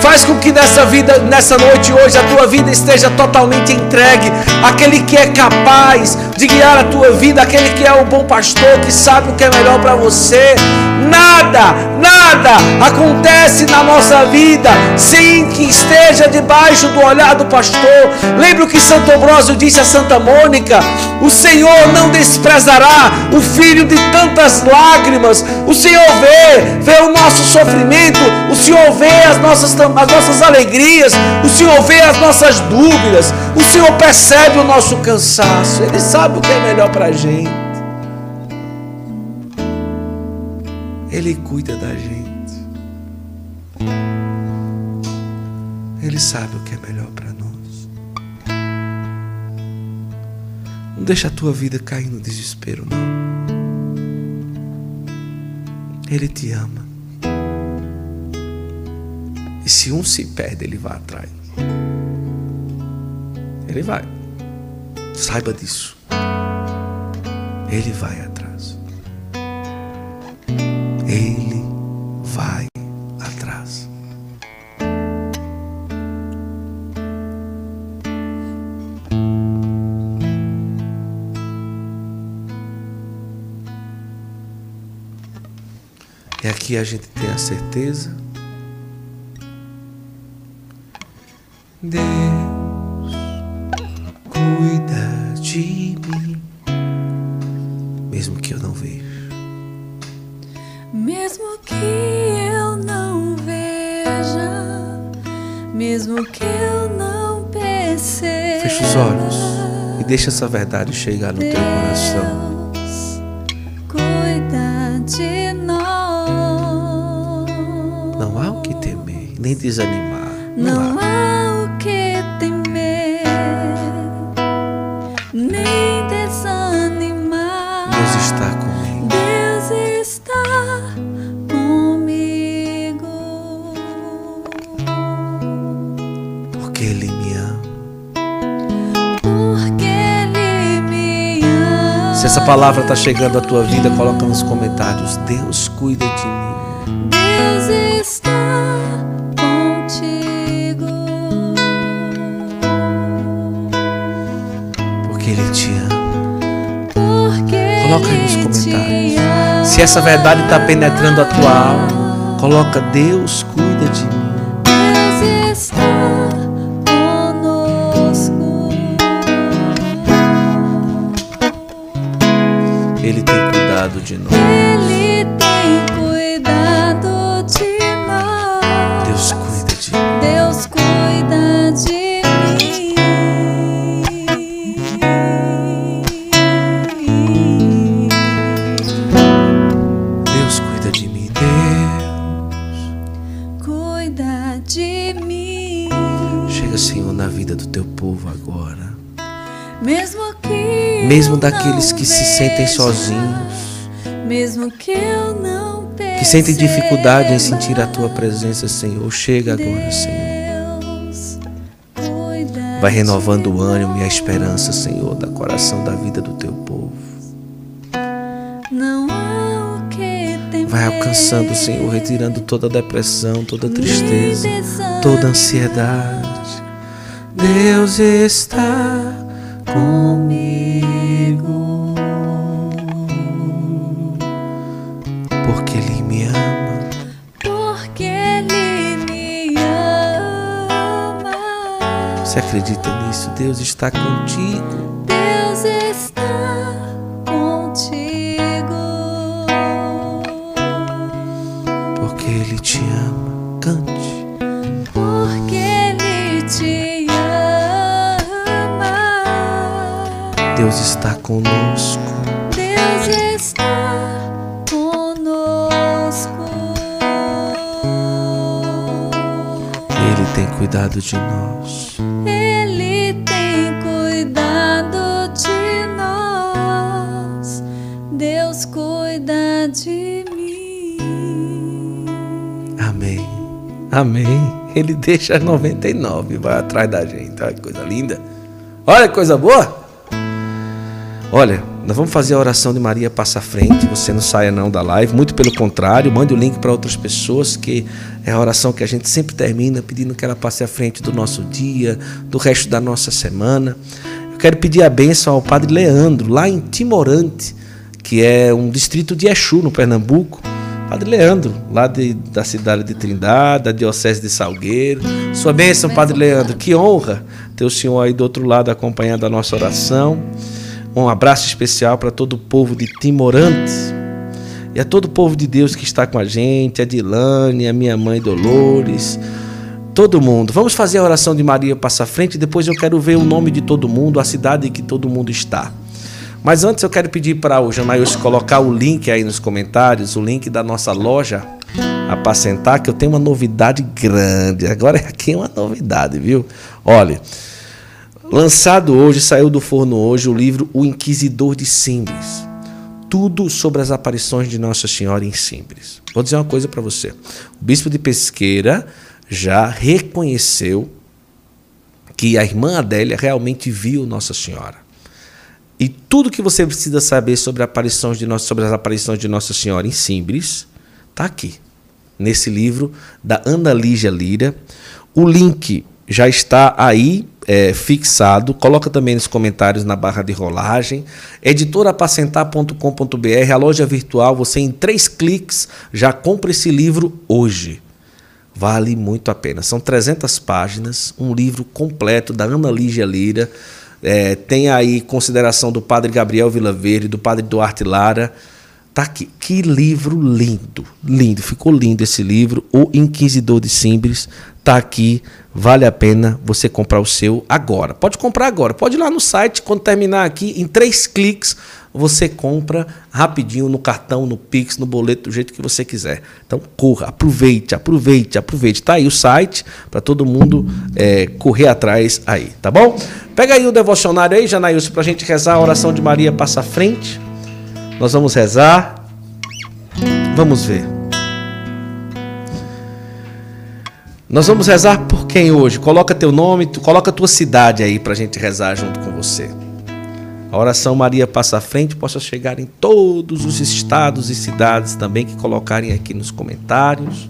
A: Faz com que nessa vida, nessa noite hoje, a tua vida esteja totalmente entregue àquele que é capaz de guiar a tua vida, aquele que é o bom pastor, que sabe o que é melhor para você. Nada, nada acontece na nossa vida sem que esteja debaixo do olhar do pastor. Lembra o que Santo Ambrósio disse a Santa Mônica? O Senhor não desprezará o filho de tantas lágrimas. O Senhor vê, vê o nosso sofrimento, o Senhor vê as nossas as nossas alegrias, o Senhor vê as nossas dúvidas, o Senhor percebe o nosso cansaço, Ele sabe o que é melhor para a gente. Ele cuida da gente. Ele sabe o que é melhor para nós. Não deixa a tua vida cair no desespero, não. Ele te ama. E se um se perde, ele vai atrás. Ele vai. Saiba disso. Ele vai atrás. Ele vai atrás. É aqui a gente tem a certeza. Deus. Deixa essa verdade chegar no teu coração.
B: Cuida de nós.
A: Não há o que temer, nem desanimar.
B: Não, há
A: palavra está chegando à tua vida, coloca nos comentários. Deus cuida de mim.
B: Deus está contigo.
A: Porque Ele te ama.
B: Porque
A: Coloca aí nos comentários. Se essa verdade está penetrando a tua alma, coloca Deus cuida de mim. De nós.
B: Ele tem cuidado de nós.
A: Deus cuida de mim.
B: Deus cuida de mim.
A: Deus cuida de mim. Deus.
B: Cuida de mim.
A: Chega, Senhor, na vida do teu povo agora.
B: Mesmo que
A: Mesmo daqueles que se sentem sozinhos,
B: mesmo que eu não
A: que sentem dificuldade em
B: perceba,
A: sentir a tua presença, Senhor. Chega agora, Senhor. Vai renovando o ânimo e a esperança, Senhor, da coração da vida do teu povo. Vai alcançando, Senhor, retirando toda a depressão, toda tristeza, toda a ansiedade. Deus está comigo. Você acredita nisso? Deus está contigo.
B: Deus está contigo.
A: Porque Ele te ama. Cante.
B: Porque Ele te ama.
A: Deus está conosco.
B: Deus está conosco.
A: Ele tem cuidado de nós. Amém. Ele deixa as 99, vai atrás da gente. Olha que coisa linda. Olha que coisa boa. Olha, nós vamos fazer a oração de Maria passa frente. Você não saia não da live. Muito pelo contrário, mande o link para outras pessoas, que é a oração que a gente sempre termina pedindo que ela passe à frente do nosso dia, do resto da nossa semana. Eu quero pedir a bênção ao Padre Leandro, lá em Timorante, que é um distrito de Exu, no Pernambuco. Padre Leandro, lá de, da cidade de Trindade, da Diocese de Salgueiro. Sua bênção, Padre Leandro. Que honra ter o senhor aí do outro lado acompanhando a nossa oração. Um abraço especial para todo o povo de Timorante e a todo o povo de Deus que está com a gente, a Dilane, a minha mãe Dolores, todo mundo. Vamos fazer a oração de Maria passa frente e depois eu quero ver o nome de todo mundo, a cidade em que todo mundo está. Mas antes eu quero pedir para o Janaíus colocar o link aí nos comentários, o link da nossa loja Apacentar, que eu tenho uma novidade grande. Agora aqui é uma novidade, viu? Olha, lançado hoje, saiu do forno hoje o livro O Inquisidor de Simbres. Tudo sobre as aparições de Nossa Senhora em Simbres. Vou dizer uma coisa para você. O bispo de Pesqueira já reconheceu que a irmã Adélia realmente viu Nossa Senhora. E tudo que você precisa saber sobre, aparições de sobre as aparições de Nossa Senhora em Simbres está aqui, nesse livro da Ana Lígia Lira. O link já está aí é, fixado. Coloca também nos comentários na barra de rolagem. Editorapacentar.com.br, a loja virtual. Você em três cliques já compra esse livro hoje. Vale muito a pena. São 300 páginas, um livro completo da Ana Lígia Lira. É, tem aí consideração do padre Gabriel Vilaverde, do padre Duarte Lara. Tá aqui. Que livro lindo, lindo. Ficou lindo esse livro. O Inquisidor de Simbres tá aqui. Vale a pena você comprar o seu agora. Pode comprar agora. Pode ir lá no site, quando terminar aqui, em três cliques, você compra rapidinho no cartão, no Pix, no boleto, do jeito que você quiser. Então, corra, aproveite, aproveite, aproveite. Tá aí o site para todo mundo é, correr atrás aí, tá bom? Pega aí o devocionário aí, Janaílson, para a gente rezar a oração de Maria passa à frente. Nós vamos rezar. Vamos ver. Nós vamos rezar por quem hoje? Coloca teu nome, coloca tua cidade aí para a gente rezar junto com você. A oração Maria passa à frente possa chegar em todos os estados e cidades também que colocarem aqui nos comentários.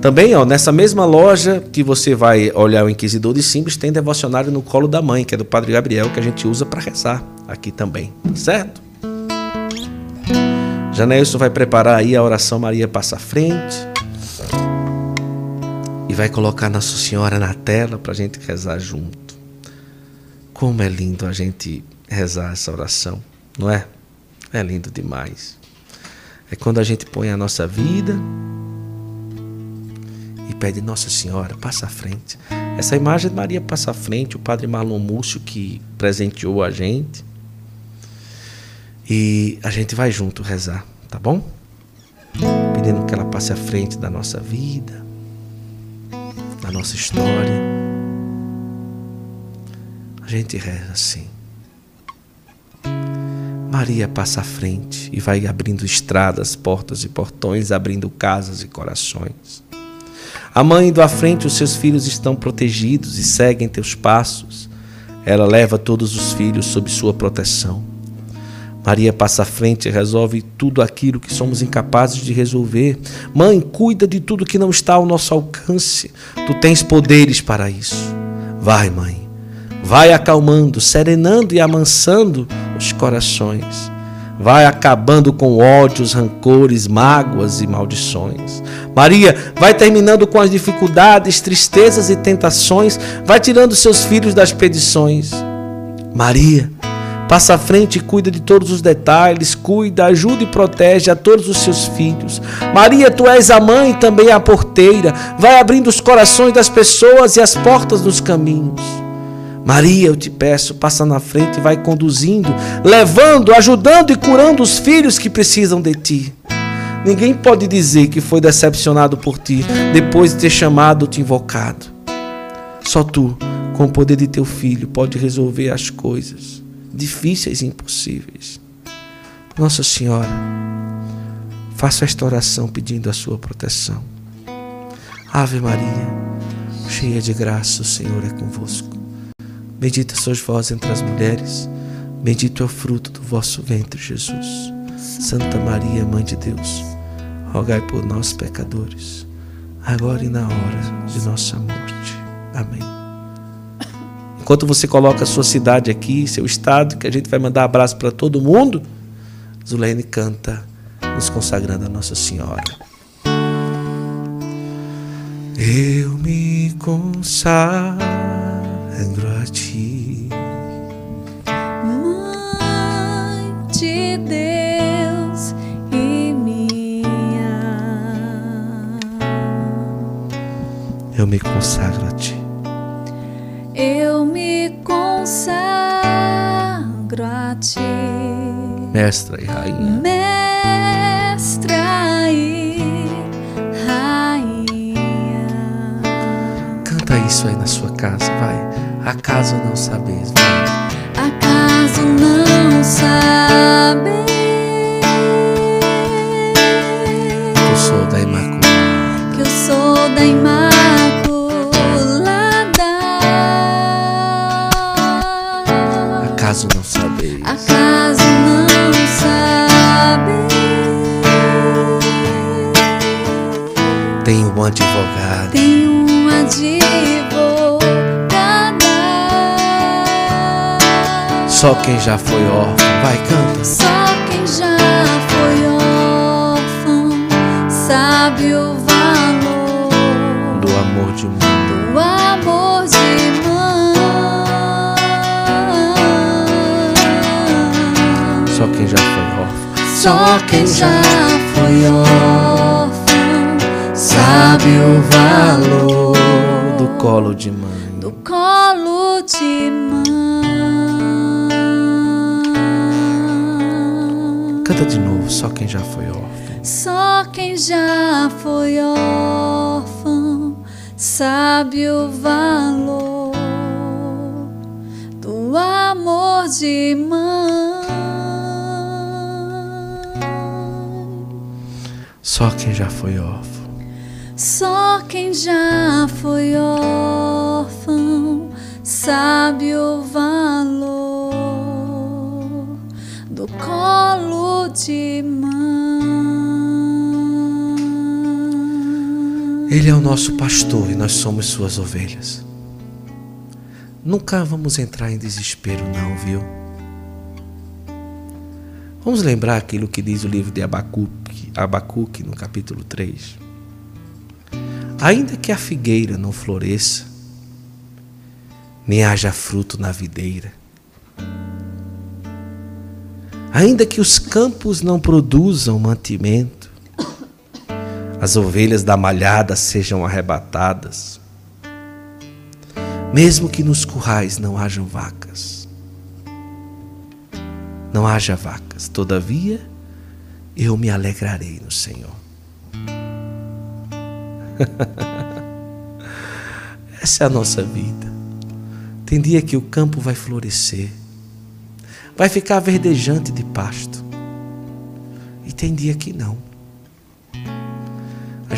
A: Também, ó, nessa mesma loja que você vai olhar o Inquisidor de Simples, tem devocionário no colo da mãe, que é do Padre Gabriel, que a gente usa para rezar aqui também, certo? Janelson vai preparar aí a oração Maria passa à frente e vai colocar Nossa Senhora na tela para a gente rezar junto. Como é lindo a gente rezar essa oração, não é? É lindo demais. É quando a gente põe a nossa vida e pede Nossa Senhora, passa à frente. Essa imagem de Maria passa à frente, o padre Marlon Múcio que presenteou a gente. E a gente vai junto rezar, tá bom? Pedindo que ela passe à frente da nossa vida, da nossa história. A gente reza assim. Maria passa à frente e vai abrindo estradas, portas e portões, abrindo casas e corações. A mãe indo à frente, os seus filhos estão protegidos e seguem teus passos. Ela leva todos os filhos sob sua proteção. Maria passa à frente e resolve tudo aquilo que somos incapazes de resolver. Mãe, cuida de tudo que não está ao nosso alcance. Tu tens poderes para isso. Vai, mãe. Vai acalmando, serenando e amansando os corações. Vai acabando com ódios, rancores, mágoas e maldições. Maria vai terminando com as dificuldades, tristezas e tentações. Vai tirando seus filhos das pedições. Maria Passa à frente e cuida de todos os detalhes, cuida, ajuda e protege a todos os seus filhos. Maria, tu és a mãe e também a porteira. Vai abrindo os corações das pessoas e as portas dos caminhos. Maria, eu te peço, passa na frente e vai conduzindo, levando, ajudando e curando os filhos que precisam de ti. Ninguém pode dizer que foi decepcionado por ti depois de ter chamado, te invocado. Só tu, com o poder de teu filho, pode resolver as coisas difíceis e impossíveis. Nossa Senhora, faça esta oração pedindo a sua proteção. Ave Maria, cheia de graça, o Senhor é convosco. Bendita sois vós entre as mulheres, bendito é o fruto do vosso ventre, Jesus. Santa Maria, Mãe de Deus, rogai por nós, pecadores, agora e na hora de nossa morte. Amém. Enquanto você coloca a sua cidade aqui, seu estado, que a gente vai mandar abraço para todo mundo, Zulene canta nos consagrando a Nossa Senhora. Eu me consagro a ti.
B: Mãe de Deus e minha.
A: Eu me consagro a ti.
B: Eu me consagro a ti.
A: Mestra e rainha.
B: Mestra
A: isso aí na sua casa, vai. Acaso não sabeis, vai.
B: Acaso não sabeis
A: que eu sou da Imaculada.
B: que eu sou da Imaculada?
A: Acaso não sabeis.
B: Acaso não sabeis?
A: Tenho um advogado
B: Tem um advogado
A: Só quem já foi órfão, vai canta.
B: Só quem já foi órfão sabe o valor
A: Do amor de mãe.
B: do amor de mãe.
A: Só quem já foi órfão.
B: Só quem já foi órfão sabe o valor
A: Do colo de mãe.
B: do colo de mãe.
A: Canta de novo, só quem já foi órfão.
B: Só quem já foi órfão sabe o valor do amor de mãe.
A: Só quem já foi órfão.
B: Só quem já foi órfão
A: Ele é o nosso pastor e nós somos suas ovelhas. Nunca vamos entrar em desespero, não, viu? Vamos lembrar aquilo que diz o livro de Abacuque, Abacuque no capítulo 3. Ainda que a figueira não floresça, nem haja fruto na videira, ainda que os campos não produzam mantimento, as ovelhas da malhada sejam arrebatadas, mesmo que nos currais não hajam vacas, não haja vacas, todavia eu me alegrarei no Senhor. Essa é a nossa vida. Tem dia que o campo vai florescer, vai ficar verdejante de pasto, e tem dia que não.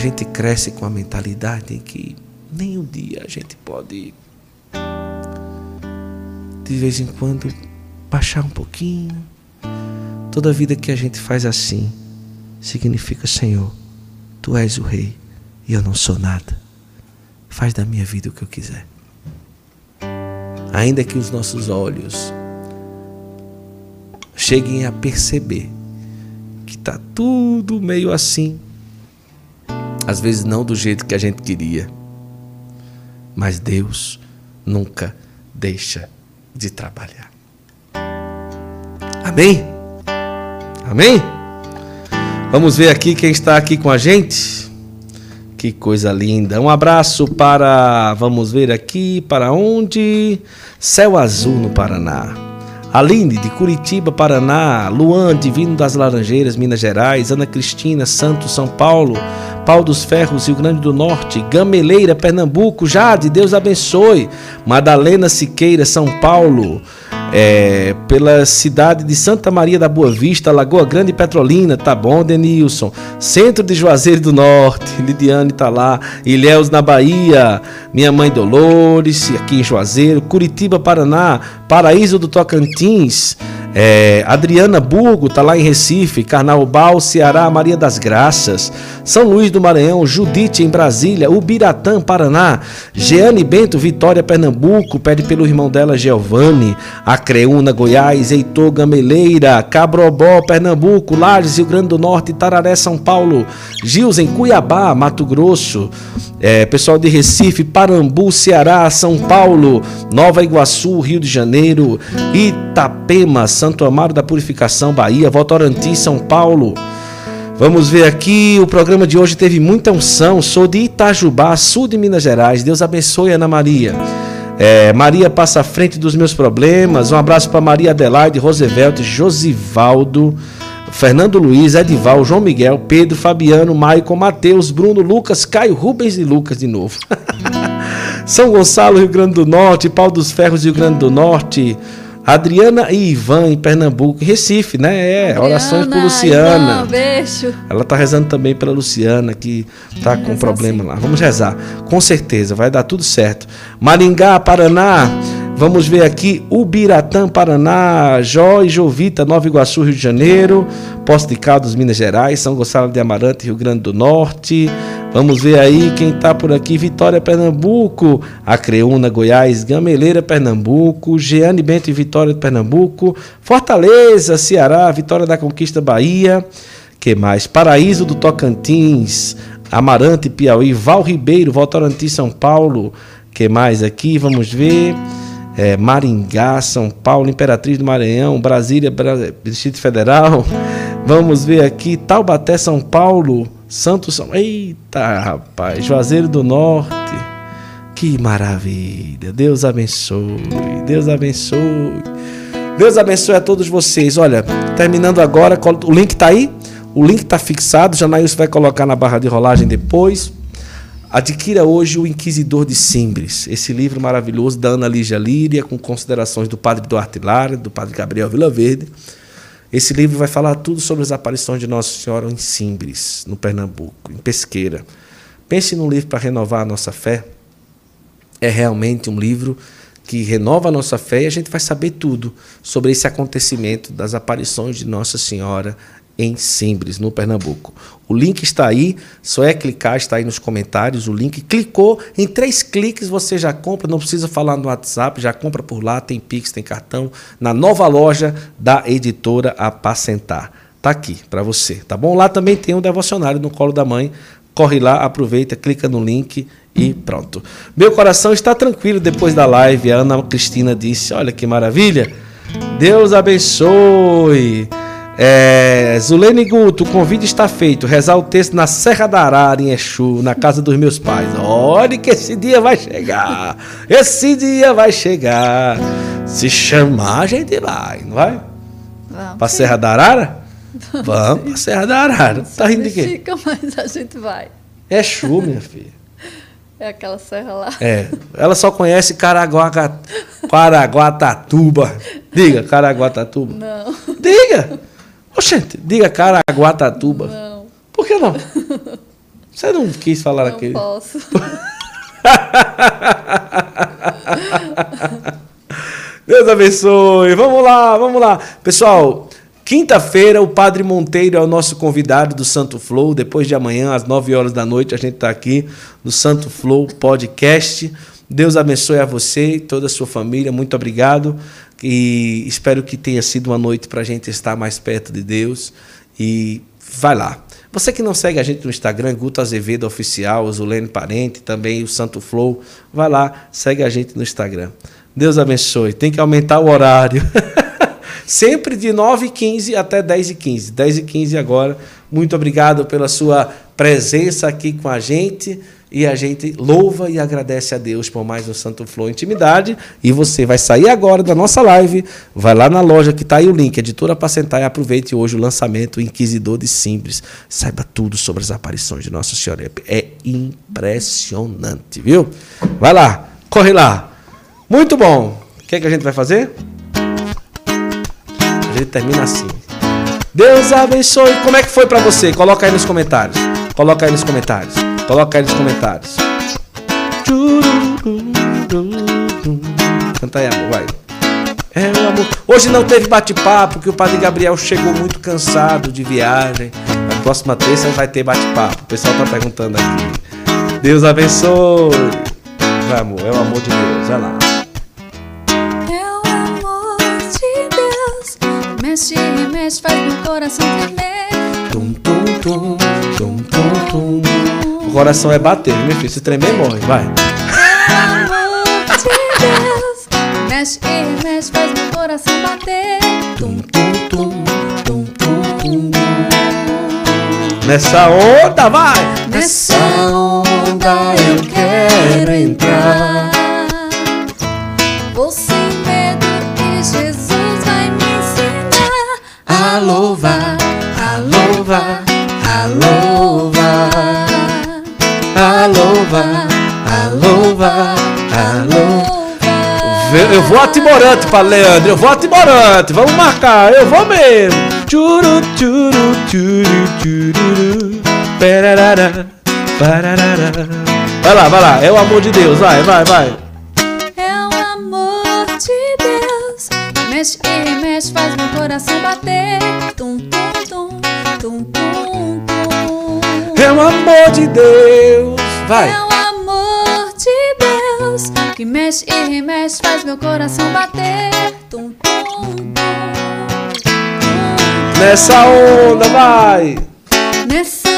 A: Gente cresce com a mentalidade em que nem um dia a gente pode, de vez em quando, baixar um pouquinho. Toda vida que a gente faz assim, significa: Senhor, tu és o Rei e eu não sou nada. Faz da minha vida o que eu quiser. Ainda que os nossos olhos cheguem a perceber que está tudo meio assim, às vezes não do jeito que a gente queria, mas Deus nunca deixa de trabalhar. Amém? Amém? Vamos ver aqui quem está aqui com a gente. Que coisa linda. Um abraço para, vamos ver aqui, para onde? Céu Azul no Paraná. Aline de Curitiba, Paraná. Luan, Divino das Laranjeiras, Minas Gerais. Ana Cristina, Santos, São Paulo. Pau dos Ferros, Rio Grande do Norte. Gameleira, Pernambuco. Jade, Deus abençoe. Madalena Siqueira, São Paulo. É, pela cidade de Santa Maria da Boa Vista, Lagoa Grande Petrolina, tá bom, Denilson? Centro de Juazeiro do Norte, Lidiane tá lá, Ilhéus na Bahia, minha mãe Dolores, aqui em Juazeiro, Curitiba, Paraná, Paraíso do Tocantins, é, Adriana Burgo tá lá em Recife, Carnaubal, Ceará, Maria das Graças, São Luís do Maranhão, Judite em Brasília, Ubiratã, Paraná, Jeane Bento, Vitória, Pernambuco, pede pelo irmão dela, Giovanni, Acreúna, Goiás, Heitor Gameleira, Cabrobó, Pernambuco, Lages, Rio Grande do Norte, Tararé, São Paulo, Gils em Cuiabá, Mato Grosso, é, pessoal de Recife, Parambu, Ceará, São Paulo, Nova Iguaçu, Rio de Janeiro, Itapema, Santo Amaro da Purificação, Bahia, Votorantim, São Paulo. Vamos ver aqui, o programa de hoje teve muita unção. Sou de Itajubá, sul de Minas Gerais. Deus abençoe, Ana Maria. É, Maria passa à frente dos meus problemas. Um abraço para Maria Adelaide, Roosevelt, Josivaldo, Fernando Luiz, Edival, João Miguel, Pedro, Fabiano, Maicon, Matheus, Bruno, Lucas, Caio, Rubens e Lucas de novo. São Gonçalo, Rio Grande do Norte, Pau dos Ferros, Rio Grande do Norte. Adriana e Ivan em Pernambuco, Recife, né? É,
B: Adriana,
A: orações por Luciana.
B: Ivan, beijo.
A: Ela tá rezando também pela Luciana, que tá com problema
B: sim.
A: lá. Vamos rezar. Com certeza, vai dar tudo certo. Maringá, Paraná. Vamos ver aqui Ubiratã, Paraná, Jó e Jovita, Nova Iguaçu, Rio de Janeiro, Poço de Caldas, Minas Gerais, São Gonçalo de Amarante, Rio Grande do Norte, Vamos ver aí quem está por aqui. Vitória, Pernambuco. Acreúna, Goiás. Gameleira, Pernambuco. Jeane Bento e Vitória, Pernambuco. Fortaleza, Ceará. Vitória da Conquista, Bahia. que mais? Paraíso do Tocantins. Amarante, Piauí. Val Ribeiro, Votorantim, São Paulo. que mais aqui? Vamos ver. É, Maringá, São Paulo, Imperatriz do Maranhão, Brasília, Distrito Federal. Vamos ver aqui, Taubaté, São Paulo. Santos São. Eita, rapaz, Juazeiro do Norte. Que maravilha. Deus abençoe. Deus abençoe. Deus abençoe a todos vocês. Olha, terminando agora, o link está aí. O link está fixado. Janaílson vai colocar na barra de rolagem depois. Adquira hoje o Inquisidor de Simbres, esse livro maravilhoso da Ana Lígia Líria, com considerações do padre Duarte Lara, do padre Gabriel Vilaverde. Verde esse livro vai falar tudo sobre as aparições de Nossa Senhora em Simbres, no Pernambuco, em Pesqueira. Pense num livro para renovar a nossa fé. É realmente um livro que renova a nossa fé e a gente vai saber tudo sobre esse acontecimento das aparições de Nossa Senhora em Simbres, no Pernambuco. O link está aí, só é clicar, está aí nos comentários o link. Clicou, em três cliques você já compra, não precisa falar no WhatsApp, já compra por lá, tem Pix, tem cartão, na nova loja da editora Apacentar. Tá aqui para você, tá bom? Lá também tem um devocionário no colo da mãe. Corre lá, aproveita, clica no link e pronto. Meu coração está tranquilo depois da live. A Ana Cristina disse: Olha que maravilha. Deus abençoe. É, Zulene Guto, o convite está feito. Rezar o texto na Serra da Arara, em Exu, na casa dos meus pais. Olha que esse dia vai chegar. Esse dia vai chegar. Se chamar, a gente vai, não vai? Vamos. Pra Serra da Arara? Vamos pra Serra da Arara. Tá rindo de quê?
B: Fica, mas a gente vai.
A: Exu, minha filha.
B: É aquela serra lá.
A: É. Ela só conhece. Caraguatatuba. Diga, Caraguatatuba.
B: Não.
A: Diga. Oxente, diga Caraguatatuba. Não. Por que não? Você não quis falar
B: não
A: aquele?
B: Não posso.
A: Deus abençoe. Vamos lá, vamos lá. Pessoal, quinta-feira o Padre Monteiro é o nosso convidado do Santo Flow. Depois de amanhã, às 9 horas da noite, a gente está aqui no Santo Flow Podcast. Deus abençoe a você e toda a sua família. Muito obrigado. E espero que tenha sido uma noite para a gente estar mais perto de Deus. E vai lá. Você que não segue a gente no Instagram, Guto Azevedo Oficial, Zulene Parente, também o Santo Flow, vai lá, segue a gente no Instagram. Deus abençoe. Tem que aumentar o horário. Sempre de 9h15 até 10h15. 10h15 agora. Muito obrigado pela sua presença aqui com a gente e a gente louva e agradece a Deus por mais um Santo Flow Intimidade. E você vai sair agora da nossa live, vai lá na loja que está aí o link, editora para sentar e aproveite hoje o lançamento Inquisidor de Simples. Saiba tudo sobre as aparições de Nossa Senhora. É impressionante, viu? Vai lá, corre lá. Muito bom. O que, é que a gente vai fazer? A gente termina assim. Deus abençoe. Como é que foi para você? Coloca aí nos comentários. Coloca aí nos comentários. Coloca aí nos comentários. Canta aí, amor, vai. É, meu amor. Hoje não teve bate-papo, porque o Padre Gabriel chegou muito cansado de viagem. Na próxima terça vai ter bate-papo. O pessoal tá perguntando aqui. Deus abençoe. Vai, amor, é o amor de Deus. Vai lá.
B: É o amor de Deus. Mexe, mexe, faz meu coração tremer.
A: Tum, tum, tum, tum, tum, tum. O coração é bater, meu filho. Se tremer, morre. Vai.
B: Amor de Deus, mexe e mexe, faz meu coração bater. Tum, tum, tum, tum, tum, tum.
A: Nessa onda, vai!
B: Nessa onda eu quero entrar. Louvar.
A: Eu vou a Timorante para Leandro, eu vou a Timorante, vamos marcar, eu vou mesmo. Churu, churu, churu, churu, perarara, pararara. Vai lá, vai lá, é o amor de Deus, vai, vai, vai.
B: É o amor de Deus, mexe e mexe, faz meu coração bater. Tum, tum, tum, tum, tum, tum.
A: É É o amor de Deus. Vai.
B: É que mexe e remexe, faz meu coração bater. Tum, tum, tum,
A: Nessa onda, vai.
B: Nessa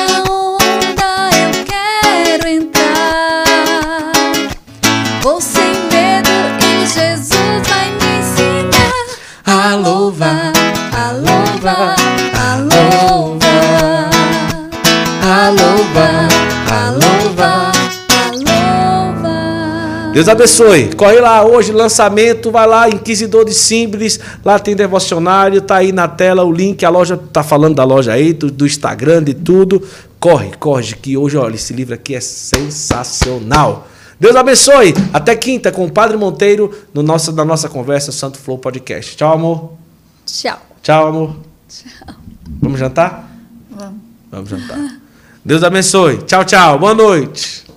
A: Deus abençoe. Corre lá hoje, lançamento. Vai lá, Inquisidor de Simples. Lá tem devocionário. Tá aí na tela o link. A loja tá falando da loja aí, do, do Instagram, de tudo. Corre, corre, que hoje, olha, esse livro aqui é sensacional. Deus abençoe. Até quinta com o Padre Monteiro no nosso, na nossa conversa Santo Flow Podcast. Tchau, amor.
B: Tchau.
A: Tchau, amor. Tchau. Vamos jantar?
B: Vamos.
A: Vamos jantar. Deus abençoe. Tchau, tchau. Boa noite.